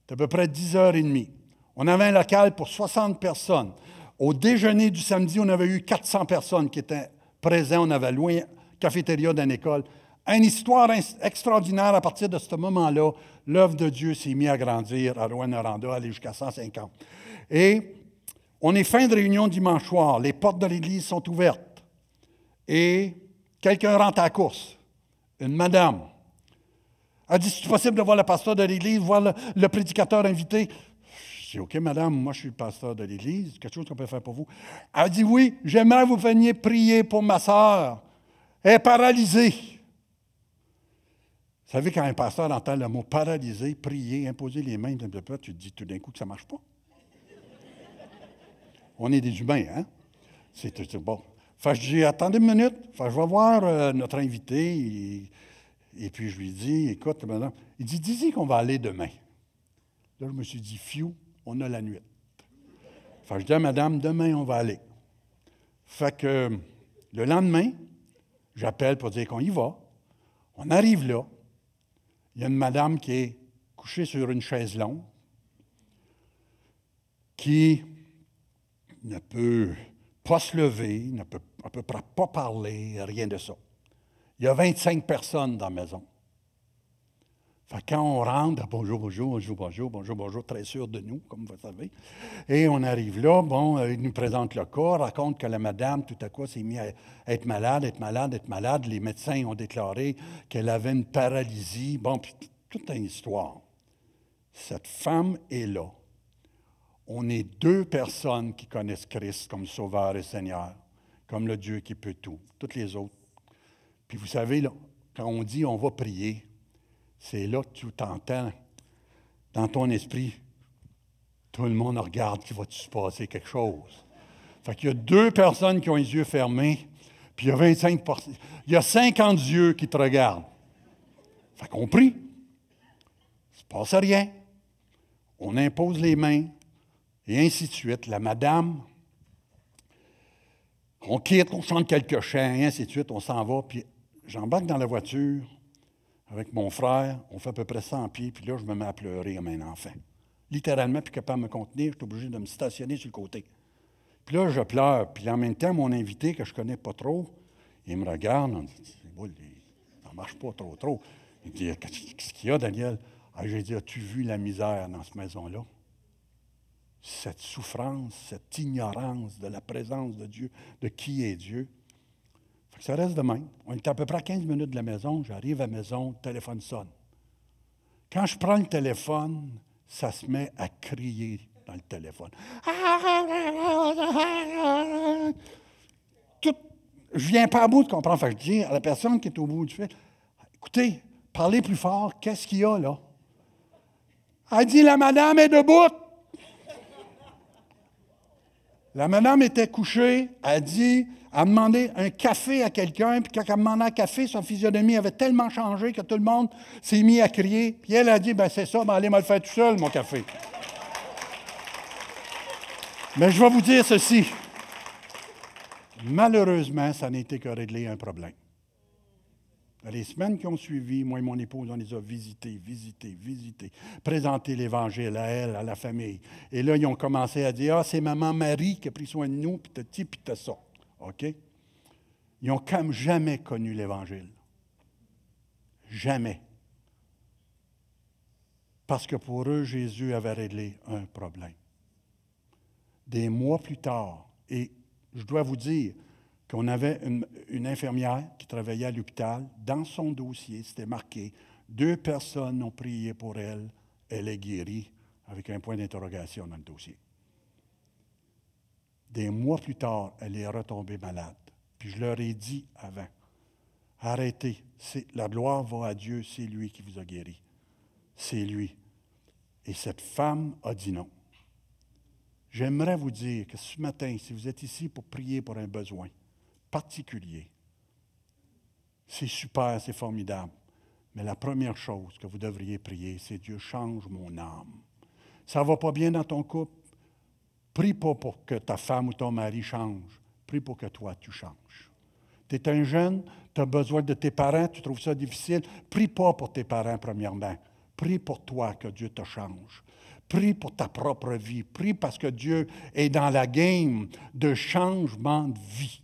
C'est à peu près 10h30. On avait un local pour 60 personnes. Au déjeuner du samedi, on avait eu 400 personnes qui étaient présentes. On avait loué une cafétéria d'une école. Une histoire extraordinaire à partir de ce moment-là. L'œuvre de Dieu s'est mise à grandir à Rouen-Noranda, aller jusqu'à 150. Et on est fin de réunion dimanche soir. Les portes de l'église sont ouvertes. Et quelqu'un rentre à la course. Une madame. Elle dit, c'est possible de voir le pasteur de l'église, voir le, le prédicateur invité? OK, madame, moi je suis pasteur de l'Église, quelque chose qu'on peut faire pour vous. Elle dit Oui, j'aimerais vous veniez prier pour ma soeur. Elle est paralysée. Vous savez, quand un pasteur entend le mot paralysé, prier, imposer les mains, tu te dis tout d'un coup que ça ne marche pas. On est des humains, hein? C'est bon. Fait que je dis, attendez une minute, je vais voir euh, notre invité. Et, puis je lui dis, écoute, madame, il dit, dis-y qu'on va aller demain. Là, je me suis dit, fiou, on a la nuit. Je dis à madame, demain, on va aller. Fait que le lendemain, j'appelle pour dire qu'on y va. On arrive là. Il y a une madame qui est couchée sur une chaise longue, qui ne peut pas se lever, ne peut à peu près pas parler, rien de ça. Il y a 25 personnes dans la maison. Fait quand on rentre, bonjour, bonjour, bonjour, bonjour, bonjour, bonjour, très sûr de nous, comme vous savez. Et on arrive là, bon, euh, il nous présente le cas, raconte que la madame, tout à coup, s'est mise à être malade, être malade, être malade. Les médecins ont déclaré qu'elle avait une paralysie. Bon, puis toute une histoire. Cette femme est là. On est deux personnes qui connaissent Christ comme Sauveur et Seigneur, comme le Dieu qui peut tout, toutes les autres. Puis vous savez, là, quand on dit on va prier, c'est là que tu t'entends dans ton esprit. Tout le monde regarde qu'il va se passer quelque chose. Fait qu'il y a deux personnes qui ont les yeux fermés, puis il y a 25 Il y a 50 yeux qui te regardent. Fait qu'on prie. Il ne se passe rien. On impose les mains, et ainsi de suite. La madame, on quitte, on chante quelques chants, et ainsi de suite, on s'en va, puis j'embarque dans la voiture, avec mon frère, on fait à peu près 100 pieds, puis là, je me mets à pleurer comme un enfant. Littéralement, puis capable de me contenir, je suis obligé de me stationner sur le côté. Puis là, je pleure, puis en même temps, mon invité, que je ne connais pas trop, il me regarde, on dit, ça ne marche pas trop, trop. Il dit, qu'est-ce qu'il y a, Daniel? Ah, j'ai dit, as-tu vu la misère dans cette maison-là? Cette souffrance, cette ignorance de la présence de Dieu, de qui est Dieu. Ça reste de même. On est à peu près à 15 minutes de la maison. J'arrive à la maison, le téléphone sonne. Quand je prends le téléphone, ça se met à crier dans le téléphone. Tout, je viens pas à bout de comprendre. Fait je dis à la personne qui est au bout du fil, écoutez, parlez plus fort, qu'est-ce qu'il y a là? Elle dit, la madame est debout. La madame était couchée, elle dit, a demandé un café à quelqu'un, puis quand elle a demandé un café, son physionomie avait tellement changé que tout le monde s'est mis à crier. Puis elle a dit, ben c'est ça, ben allez me le faire tout seul, mon café. Mais je vais vous dire ceci. Malheureusement, ça été que régler un problème. Dans les semaines qui ont suivi, moi et mon épouse, on les a visités, visités, visités, présenté l'Évangile à elle, à la famille. Et là, ils ont commencé à dire Ah, c'est maman Marie qui a pris soin de nous, puis t'as puis t'as ça. OK? Ils n'ont comme jamais connu l'Évangile. Jamais. Parce que pour eux, Jésus avait réglé un problème. Des mois plus tard, et je dois vous dire qu'on avait une, une, infirmière qui travaillait à l'hôpital, dans son dossier, c'était marqué, deux personnes ont prié pour elle, elle est guérie, avec un point d'interrogation dans le dossier. Des mois plus tard, elle est retombée malade. Puis je leur ai dit avant, arrêtez, la gloire va à Dieu, c'est lui qui vous a guéri. C'est lui. Et cette femme a dit non. J'aimerais vous dire que ce matin, si vous êtes ici pour prier pour un besoin particulier, c'est super, c'est formidable. Mais la première chose que vous devriez prier, c'est Dieu change mon âme. Ça ne va pas bien dans ton couple? Prie pas pour que ta femme ou ton mari change. Prie pour que toi, tu changes. Tu es un jeune, tu as besoin de tes parents, tu trouves ça difficile. Prie pas pour tes parents, premièrement. Prie pour toi que Dieu te change. Prie pour ta propre vie. Prie parce que Dieu est dans la game de changement de vie.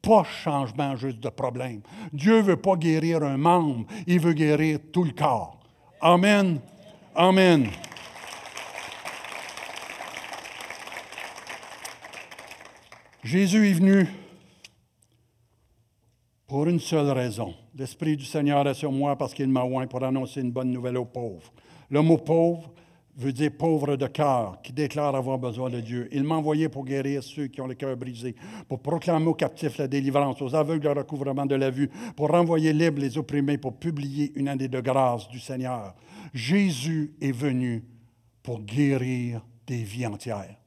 Pas changement juste de problème. Dieu ne veut pas guérir un membre, il veut guérir tout le corps. Amen. Amen. Jésus est venu pour une seule raison. L'Esprit du Seigneur est sur moi parce qu'il m'a oint pour annoncer une bonne nouvelle aux pauvres. Le mot pauvre veut dire pauvre de cœur, qui déclare avoir besoin de Dieu. Il m'a envoyé pour guérir ceux qui ont le cœur brisé, pour proclamer aux captifs la délivrance, aux aveugles le recouvrement de la vue, pour renvoyer libres les opprimés, pour publier une année de grâce du Seigneur. Jésus est venu pour guérir des vies entières.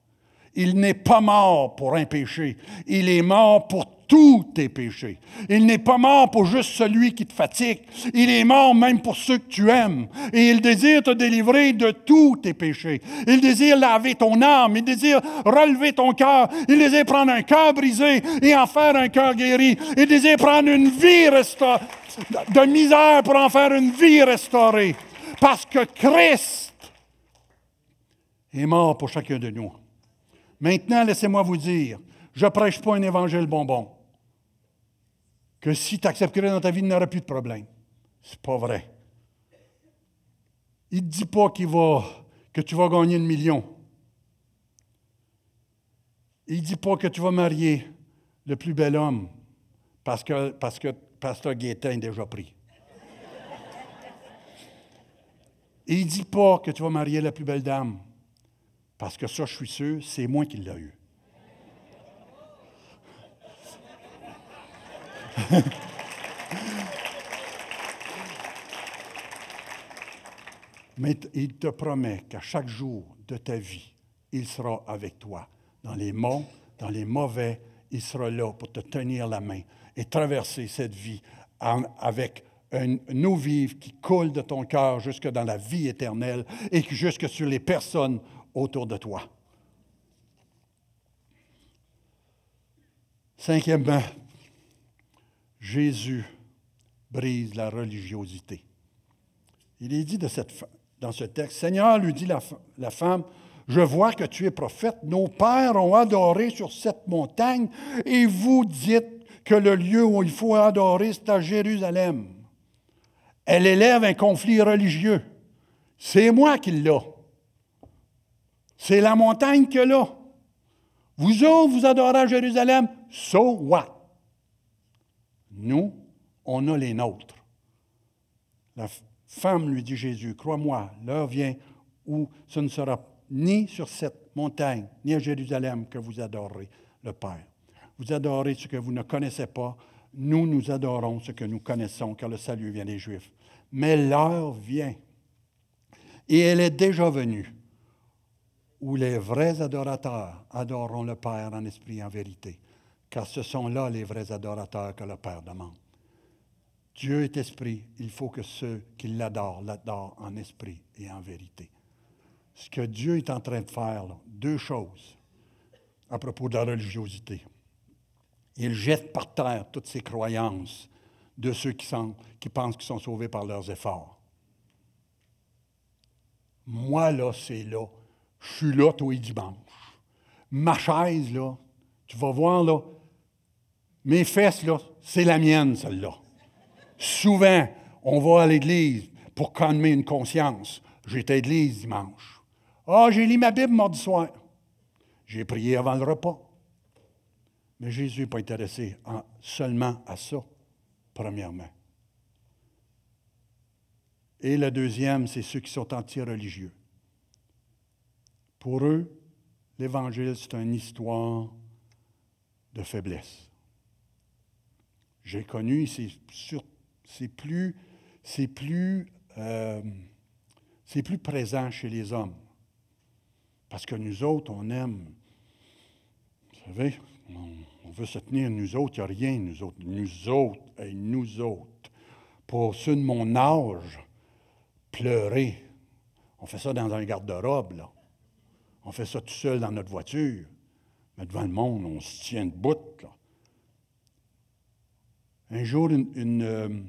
Il n'est pas mort pour un péché, il est mort pour tous tes péchés. Il n'est pas mort pour juste celui qui te fatigue. Il est mort même pour ceux que tu aimes. Et il désire te délivrer de tous tes péchés. Il désire laver ton âme. Il désire relever ton cœur. Il désire prendre un cœur brisé et en faire un cœur guéri. Il désire prendre une vie de misère pour en faire une vie restaurée. Parce que Christ est mort pour chacun de nous. Maintenant, laissez-moi vous dire, je ne prêche pas un évangile bonbon que si tu accepterais dans ta vie, il n'y aurait plus de problème. C'est pas vrai. Il ne dit pas qu'il va, que tu vas gagner le million. Il ne dit pas que tu vas marier le plus bel homme parce que, parce que Pasteur Gaétin est déjà pris. il ne dit pas que tu vas marier la plus belle dame parce que ça, je suis sûr, c'est moi qui l'ai eu. Mais il te promet qu'à chaque jour de ta vie, il sera avec toi. Dans les bons, dans les mauvais, il sera là pour te tenir la main et traverser cette vie avec une eau vive qui coule de ton cœur jusque dans la vie éternelle et jusque sur les personnes autour de toi. Cinquièmement, Jésus brise la religiosité. Il est dit dans ce texte, Seigneur, lui dit la, la femme, je vois que tu es prophète. Nos pères ont adoré sur cette montagne et vous dites que le lieu où il faut adorer, c'est à Jérusalem. Elle élève un conflit religieux. C'est moi qui l'ai. C'est la montagne que là. Vous autres, vous adorez à Jérusalem. So what? Nous, on a les nôtres. La femme lui dit Jésus, crois-moi, l'heure vient où ce ne sera ni sur cette montagne, ni à Jérusalem que vous adorerez le Père. Vous adorez ce que vous ne connaissez pas. Nous, nous adorons ce que nous connaissons, car le salut vient des Juifs. Mais l'heure vient, et elle est déjà venue, où les vrais adorateurs adoreront le Père en esprit et en vérité car ce sont là les vrais adorateurs que le Père demande. Dieu est esprit, il faut que ceux qui l'adorent l'adorent en esprit et en vérité. Ce que Dieu est en train de faire, deux choses à propos de la religiosité. Il jette par terre toutes ces croyances de ceux qui, pensent qu'ils sont sauvés par leurs efforts. Moi, là, c'est là. Je suis là tous les dimanches. Ma chaise, là, tu vas voir, là, mes fesses, là, c'est la mienne, celle-là. Souvent, on va à l'église pour calmer une conscience. J'étais à l'église dimanche. Ah, j'ai lu ma Bible mardi soir. J'ai prié avant le repas. Mais Jésus n'est pas intéressé seulement à ça, premièrement. Et la deuxième, c'est ceux qui sont anti-religieux. Pour eux, l'Évangile, c'est une histoire de faiblesse j'ai connu, c'est plus, euh, plus présent chez les hommes. Parce que nous autres, on aime, vous savez, on, veut se tenir nous autres, il n'y a rien, nous autres, nous autres, et nous autres. Pour ceux de mon âge, pleurer, on fait ça dans un garde-robe, là. On fait ça tout seul dans notre voiture. Mais devant le monde, on se tient debout, là. Un jour, euh,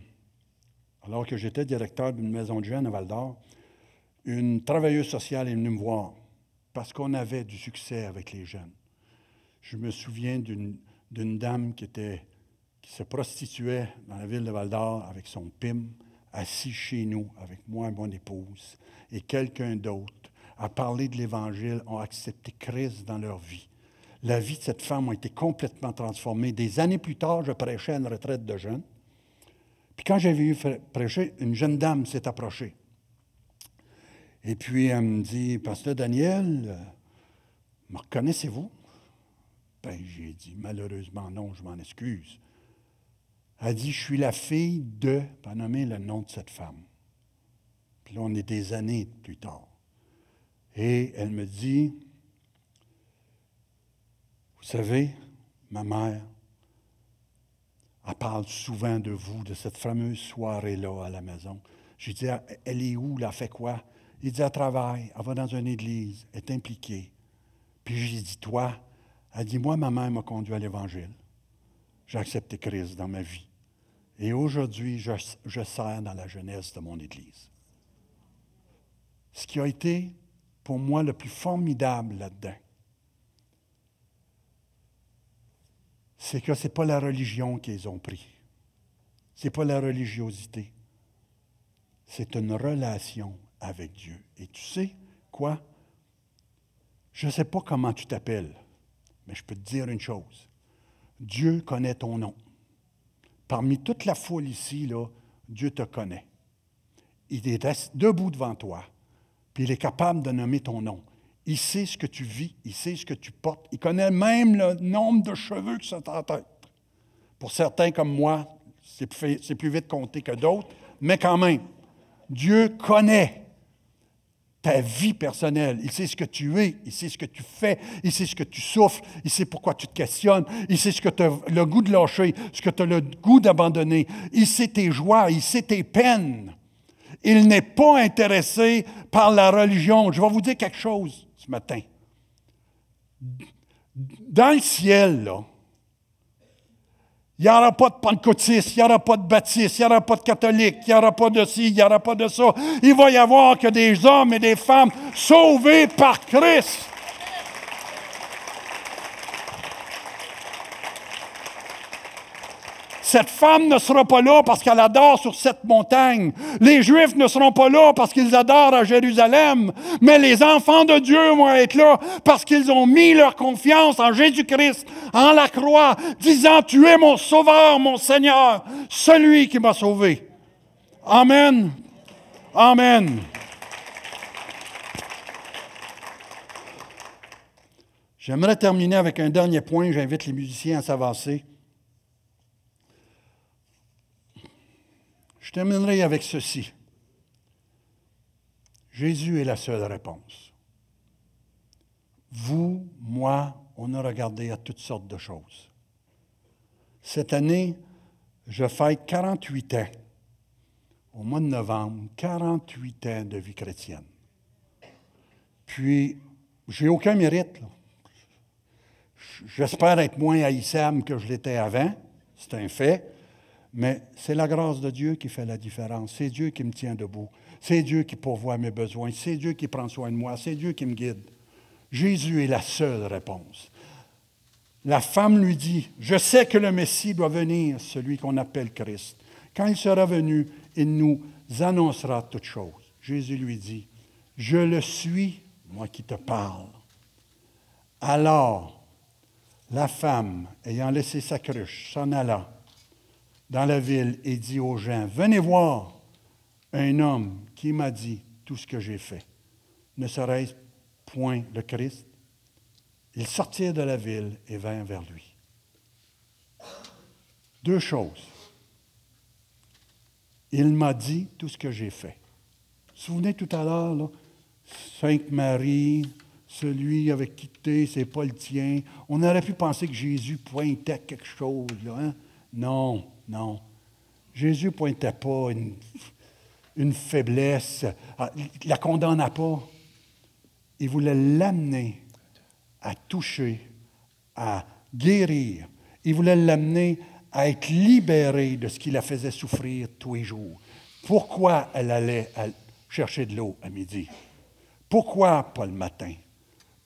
alors que j'étais directeur d'une maison de jeunes à Val d'Or, une travailleuse sociale est venue me voir parce qu'on avait du succès avec les jeunes. Je me souviens d'une dame qui, était, qui se prostituait dans la ville de Val d'Or avec son PIM, assis chez nous avec moi et mon épouse, et quelqu'un d'autre a parlé de l'Évangile, ont accepté Christ dans leur vie la vie de cette femme a été complètement transformée. Des années plus tard, je prêchais à une retraite de jeunes. Puis quand j'ai vu prêcher, une jeune dame s'est approchée. Et puis elle me dit, Pasteur Daniel, me reconnaissez-vous? Ben, j'ai dit, malheureusement non, je m'en excuse. Elle dit, je suis la fille de, pas nommer le nom de cette femme. Puis là, on est des années plus tard. Et elle me dit, vous savez, ma mère, elle parle souvent de vous, de cette fameuse soirée-là à la maison. J'ai dit, elle est où, elle fait quoi? Il dit, elle travaille, elle va dans une église, elle est impliquée. Puis j'ai dit, toi, elle dit, moi, ma mère m'a conduit à l'Évangile. J'ai accepté Christ dans ma vie. Et aujourd'hui, je, je sers dans la jeunesse de mon Église. Ce qui a été pour moi le plus formidable là-dedans, c'est que ce n'est pas la religion qu'ils ont pris. Ce n'est pas la religiosité. C'est une relation avec Dieu. Et tu sais quoi? Je ne sais pas comment tu t'appelles, mais je peux te dire une chose. Dieu connaît ton nom. Parmi toute la foule ici, là, Dieu te connaît. Il est debout devant toi, puis il est capable de nommer ton nom. Il sait ce que tu vis, il sait ce que tu portes. Il connaît même le nombre de cheveux que ça ta tête. Pour certains comme moi, c'est plus, plus vite compté que d'autres, mais quand même, Dieu connaît ta vie personnelle. Il sait ce que tu es, il sait ce que tu fais, il sait ce que tu souffres, il sait pourquoi tu te questionnes, il sait ce que tu as le goût de lâcher, ce que tu as le goût d'abandonner, il sait tes joies, il sait tes peines. Il n'est pas intéressé par la religion. Je vais vous dire quelque chose ce matin. Dans le ciel, là, il n'y aura pas de pentecôtistes, il n'y aura pas de baptistes, il n'y aura pas de catholiques, il n'y aura pas de ci, il n'y aura pas de ça. Il va y avoir que des hommes et des femmes sauvés par Christ. Cette femme ne sera pas là parce qu'elle adore sur cette montagne. Les Juifs ne seront pas là parce qu'ils adorent à Jérusalem. Mais les enfants de Dieu vont être là parce qu'ils ont mis leur confiance en Jésus-Christ, en la croix, disant, Tu es mon sauveur, mon Seigneur, celui qui m'a sauvé. Amen. Amen. J'aimerais terminer avec un dernier point. J'invite les musiciens à s'avancer. Terminerai avec ceci. Jésus est la seule réponse. Vous, moi, on a regardé à toutes sortes de choses. Cette année, je fête 48 ans, au mois de novembre, 48 ans de vie chrétienne. Puis, j'ai aucun mérite. J'espère être moins haïssable que je l'étais avant, c'est un fait. Mais c'est la grâce de Dieu qui fait la différence. C'est Dieu qui me tient debout. C'est Dieu qui pourvoit mes besoins. C'est Dieu qui prend soin de moi. C'est Dieu qui me guide. Jésus est la seule réponse. La femme lui dit, je sais que le Messie doit venir, celui qu'on appelle Christ. Quand il sera venu, il nous annoncera toutes choses. Jésus lui dit, je le suis, moi qui te parle. Alors, la femme, ayant laissé sa cruche, s'en alla dans la ville et dit aux gens, venez voir un homme qui m'a dit tout ce que j'ai fait. Ne serait-ce point le Christ? Ils sortirent de la ville et vinrent vers lui. Deux choses. Il m'a dit tout ce que j'ai fait. Vous vous souvenez tout à l'heure, Sainte Marie, celui avec qui tu c'est pas le tien. On aurait pu penser que Jésus pointait quelque chose. Hein? Non. Non. Jésus ne pointait pas une, faiblesse, ah, il ne la condamna pas. Il voulait l'amener à toucher, à guérir. Il voulait l'amener à être libéré de ce qui la faisait souffrir tous les jours. Pourquoi elle allait chercher de l'eau à midi? Pourquoi pas le matin?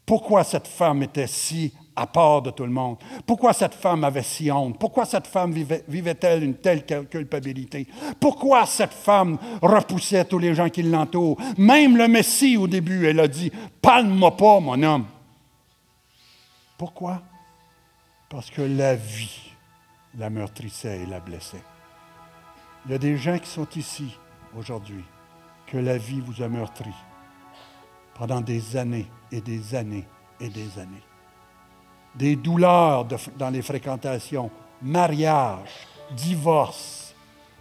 Pourquoi cette femme était si à part de tout le monde. Pourquoi cette femme avait si honte? Pourquoi cette femme vivait-elle une telle culpabilité? Pourquoi cette femme repoussait tous les gens qui l'entourent? Même le Messie, au début, elle a dit, Palme-moi pas, mon homme. Pourquoi? Parce que la vie la meurtrissait et la blessait. Il y a des gens qui sont ici aujourd'hui, que la vie vous a meurtri, pendant des années et des années et des années. Des douleurs dans les fréquentations, mariage, divorce,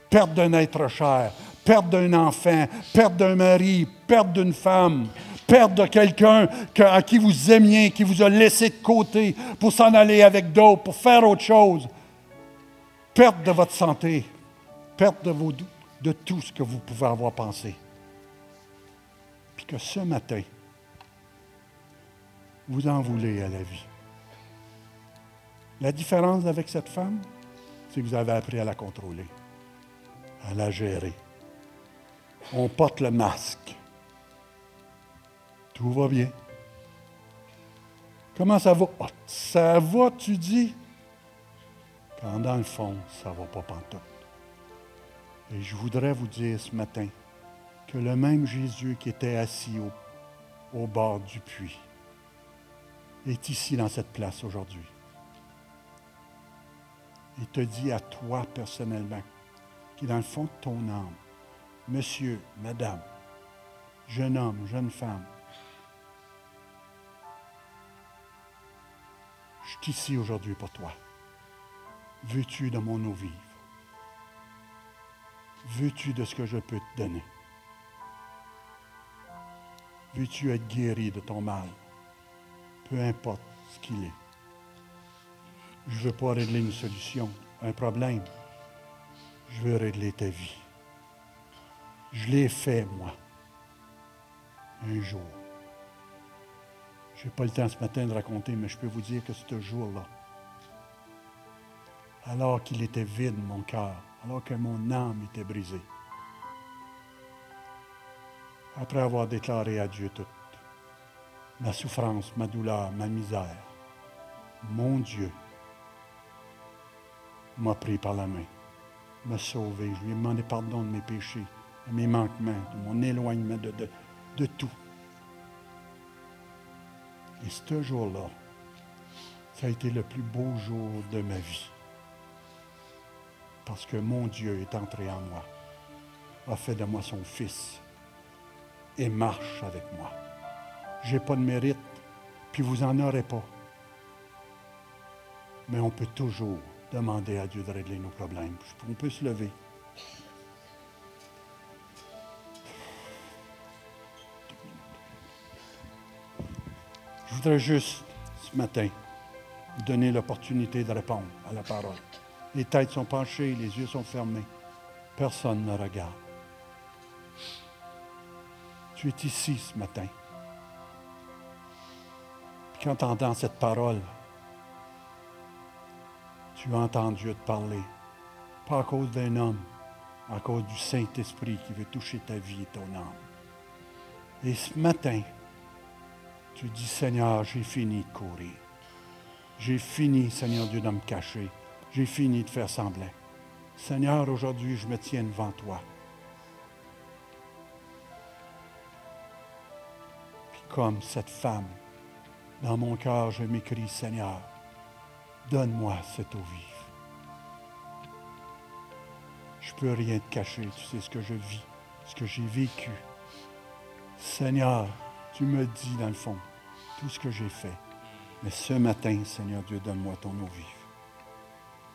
perte d'un être cher, perte d'un enfant, perte d'un mari, perte d'une femme, perte de quelqu'un à qui vous aimiez, qui vous a laissé de côté pour s'en aller avec d'autres, pour faire autre chose. Perte de votre santé, perte de, vos, de tout ce que vous pouvez avoir pensé. Puis que ce matin, vous en voulez à la vie. La différence avec cette femme, c'est que vous avez appris à la contrôler, à la gérer. On porte le masque. Tout va bien. Comment ça va? Ah, ça va, tu dis? Quand dans le fond, ça ne va pas pantoute. Et je voudrais vous dire ce matin que le même Jésus qui était assis au, au bord du puits est ici dans cette place aujourd'hui. Il te dit à toi personnellement, qui dans le fond de ton âme, monsieur, madame, jeune homme, jeune femme, je suis ici aujourd'hui pour toi. Veux-tu de mon eau vive? Veux-tu de ce que je peux te donner? Veux-tu être guéri de ton mal? Peu importe ce qu'il est. Je ne veux pas régler une solution, un problème. Je veux régler ta vie. Je l'ai fait, moi, un jour. Je n'ai pas le temps ce matin de raconter, mais je peux vous dire que ce jour-là, alors qu'il était vide, mon cœur, alors que mon âme était brisée, après avoir déclaré à Dieu toute ma souffrance, ma douleur, ma misère, mon Dieu m'a pris par la main, m'a sauvé. Je lui ai demandé pardon de mes péchés, de mes manquements, de mon éloignement, de, de, de tout. Et ce jour-là, ça a été le plus beau jour de ma vie. Parce que mon Dieu est entré en moi, a fait de moi son fils et marche avec moi. Je n'ai pas de mérite, puis vous n'en aurez pas. Mais on peut toujours demander à Dieu de régler nos problèmes. On peut se lever. Je voudrais juste, ce matin, donner l'opportunité de répondre à la parole. Les têtes sont penchées, les yeux sont fermés. Personne ne regarde. Tu es ici ce matin. Puis entends cette parole, tu entends Dieu te parler. Pas à cause d'un homme, à cause du Saint-Esprit qui veut toucher ta vie et ton âme. Et ce matin, tu dis, Seigneur, j'ai fini de courir. J'ai fini, Seigneur Dieu, de me cacher. J'ai fini de faire semblant. Seigneur, aujourd'hui, je me tiens devant toi. Puis comme cette femme, dans mon cœur, je m'écris, Seigneur, Donne-moi cette eau vive. Je ne peux rien te cacher, tu sais ce que je vis, ce que j'ai vécu. Seigneur, tu me dis dans le fond tout ce que j'ai fait. Mais ce matin, Seigneur Dieu, donne-moi ton eau vive.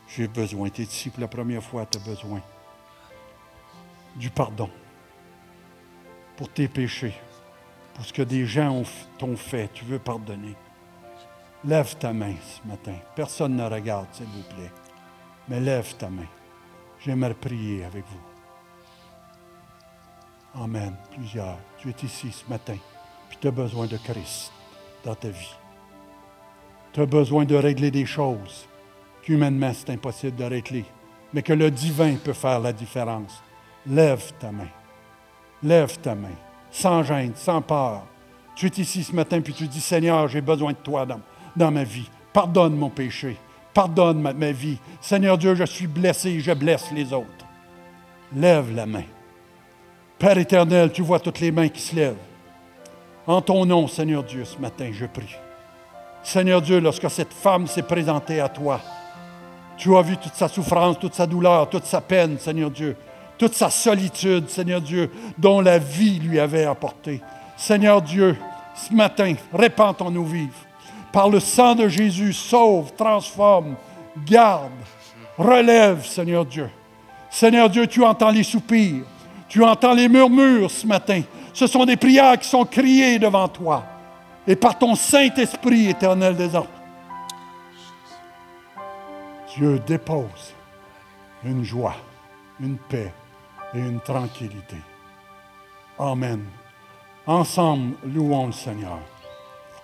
J'ai besoin. Tu es la première fois, tu as besoin du pardon pour tes péchés, pour ce que des gens t'ont fait. Tu veux pardonner. Lève ta main ce matin. Personne ne regarde, s'il vous plaît. Mais lève ta main. J'aimerais prier avec vous. Amen. Plusieurs. Tu es ici ce matin. Puis tu as besoin de Christ dans ta vie. Tu as besoin de régler des choses qu'humainement c'est impossible de régler, mais que le divin peut faire la différence. Lève ta main. Lève ta main. Sans gêne, sans peur. Tu es ici ce matin, puis tu dis, Seigneur, j'ai besoin de toi dans ma vie. Pardonne mon péché. Pardonne ma, vie. Seigneur Dieu, je suis blessé, je blesse les autres. Lève la main. Père éternel, tu vois toutes les mains qui se lèvent. En ton nom, Seigneur Dieu, ce matin, je prie. Seigneur Dieu, lorsque cette femme s'est présentée à toi, tu as vu toute sa souffrance, toute sa douleur, toute sa peine, Seigneur Dieu, toute sa solitude, Seigneur Dieu, dont la vie lui avait apporté. Seigneur Dieu, ce matin, répands ton eau vive. Par le sang de Jésus, sauve, transforme, garde, relève, Seigneur Dieu. Seigneur Dieu, tu entends les soupirs, tu entends les murmures ce matin. Ce sont des prières qui sont criées devant toi. Et par ton Saint-Esprit éternel des anges, Dieu dépose une joie, une paix et une tranquillité. Amen. Ensemble, louons le Seigneur.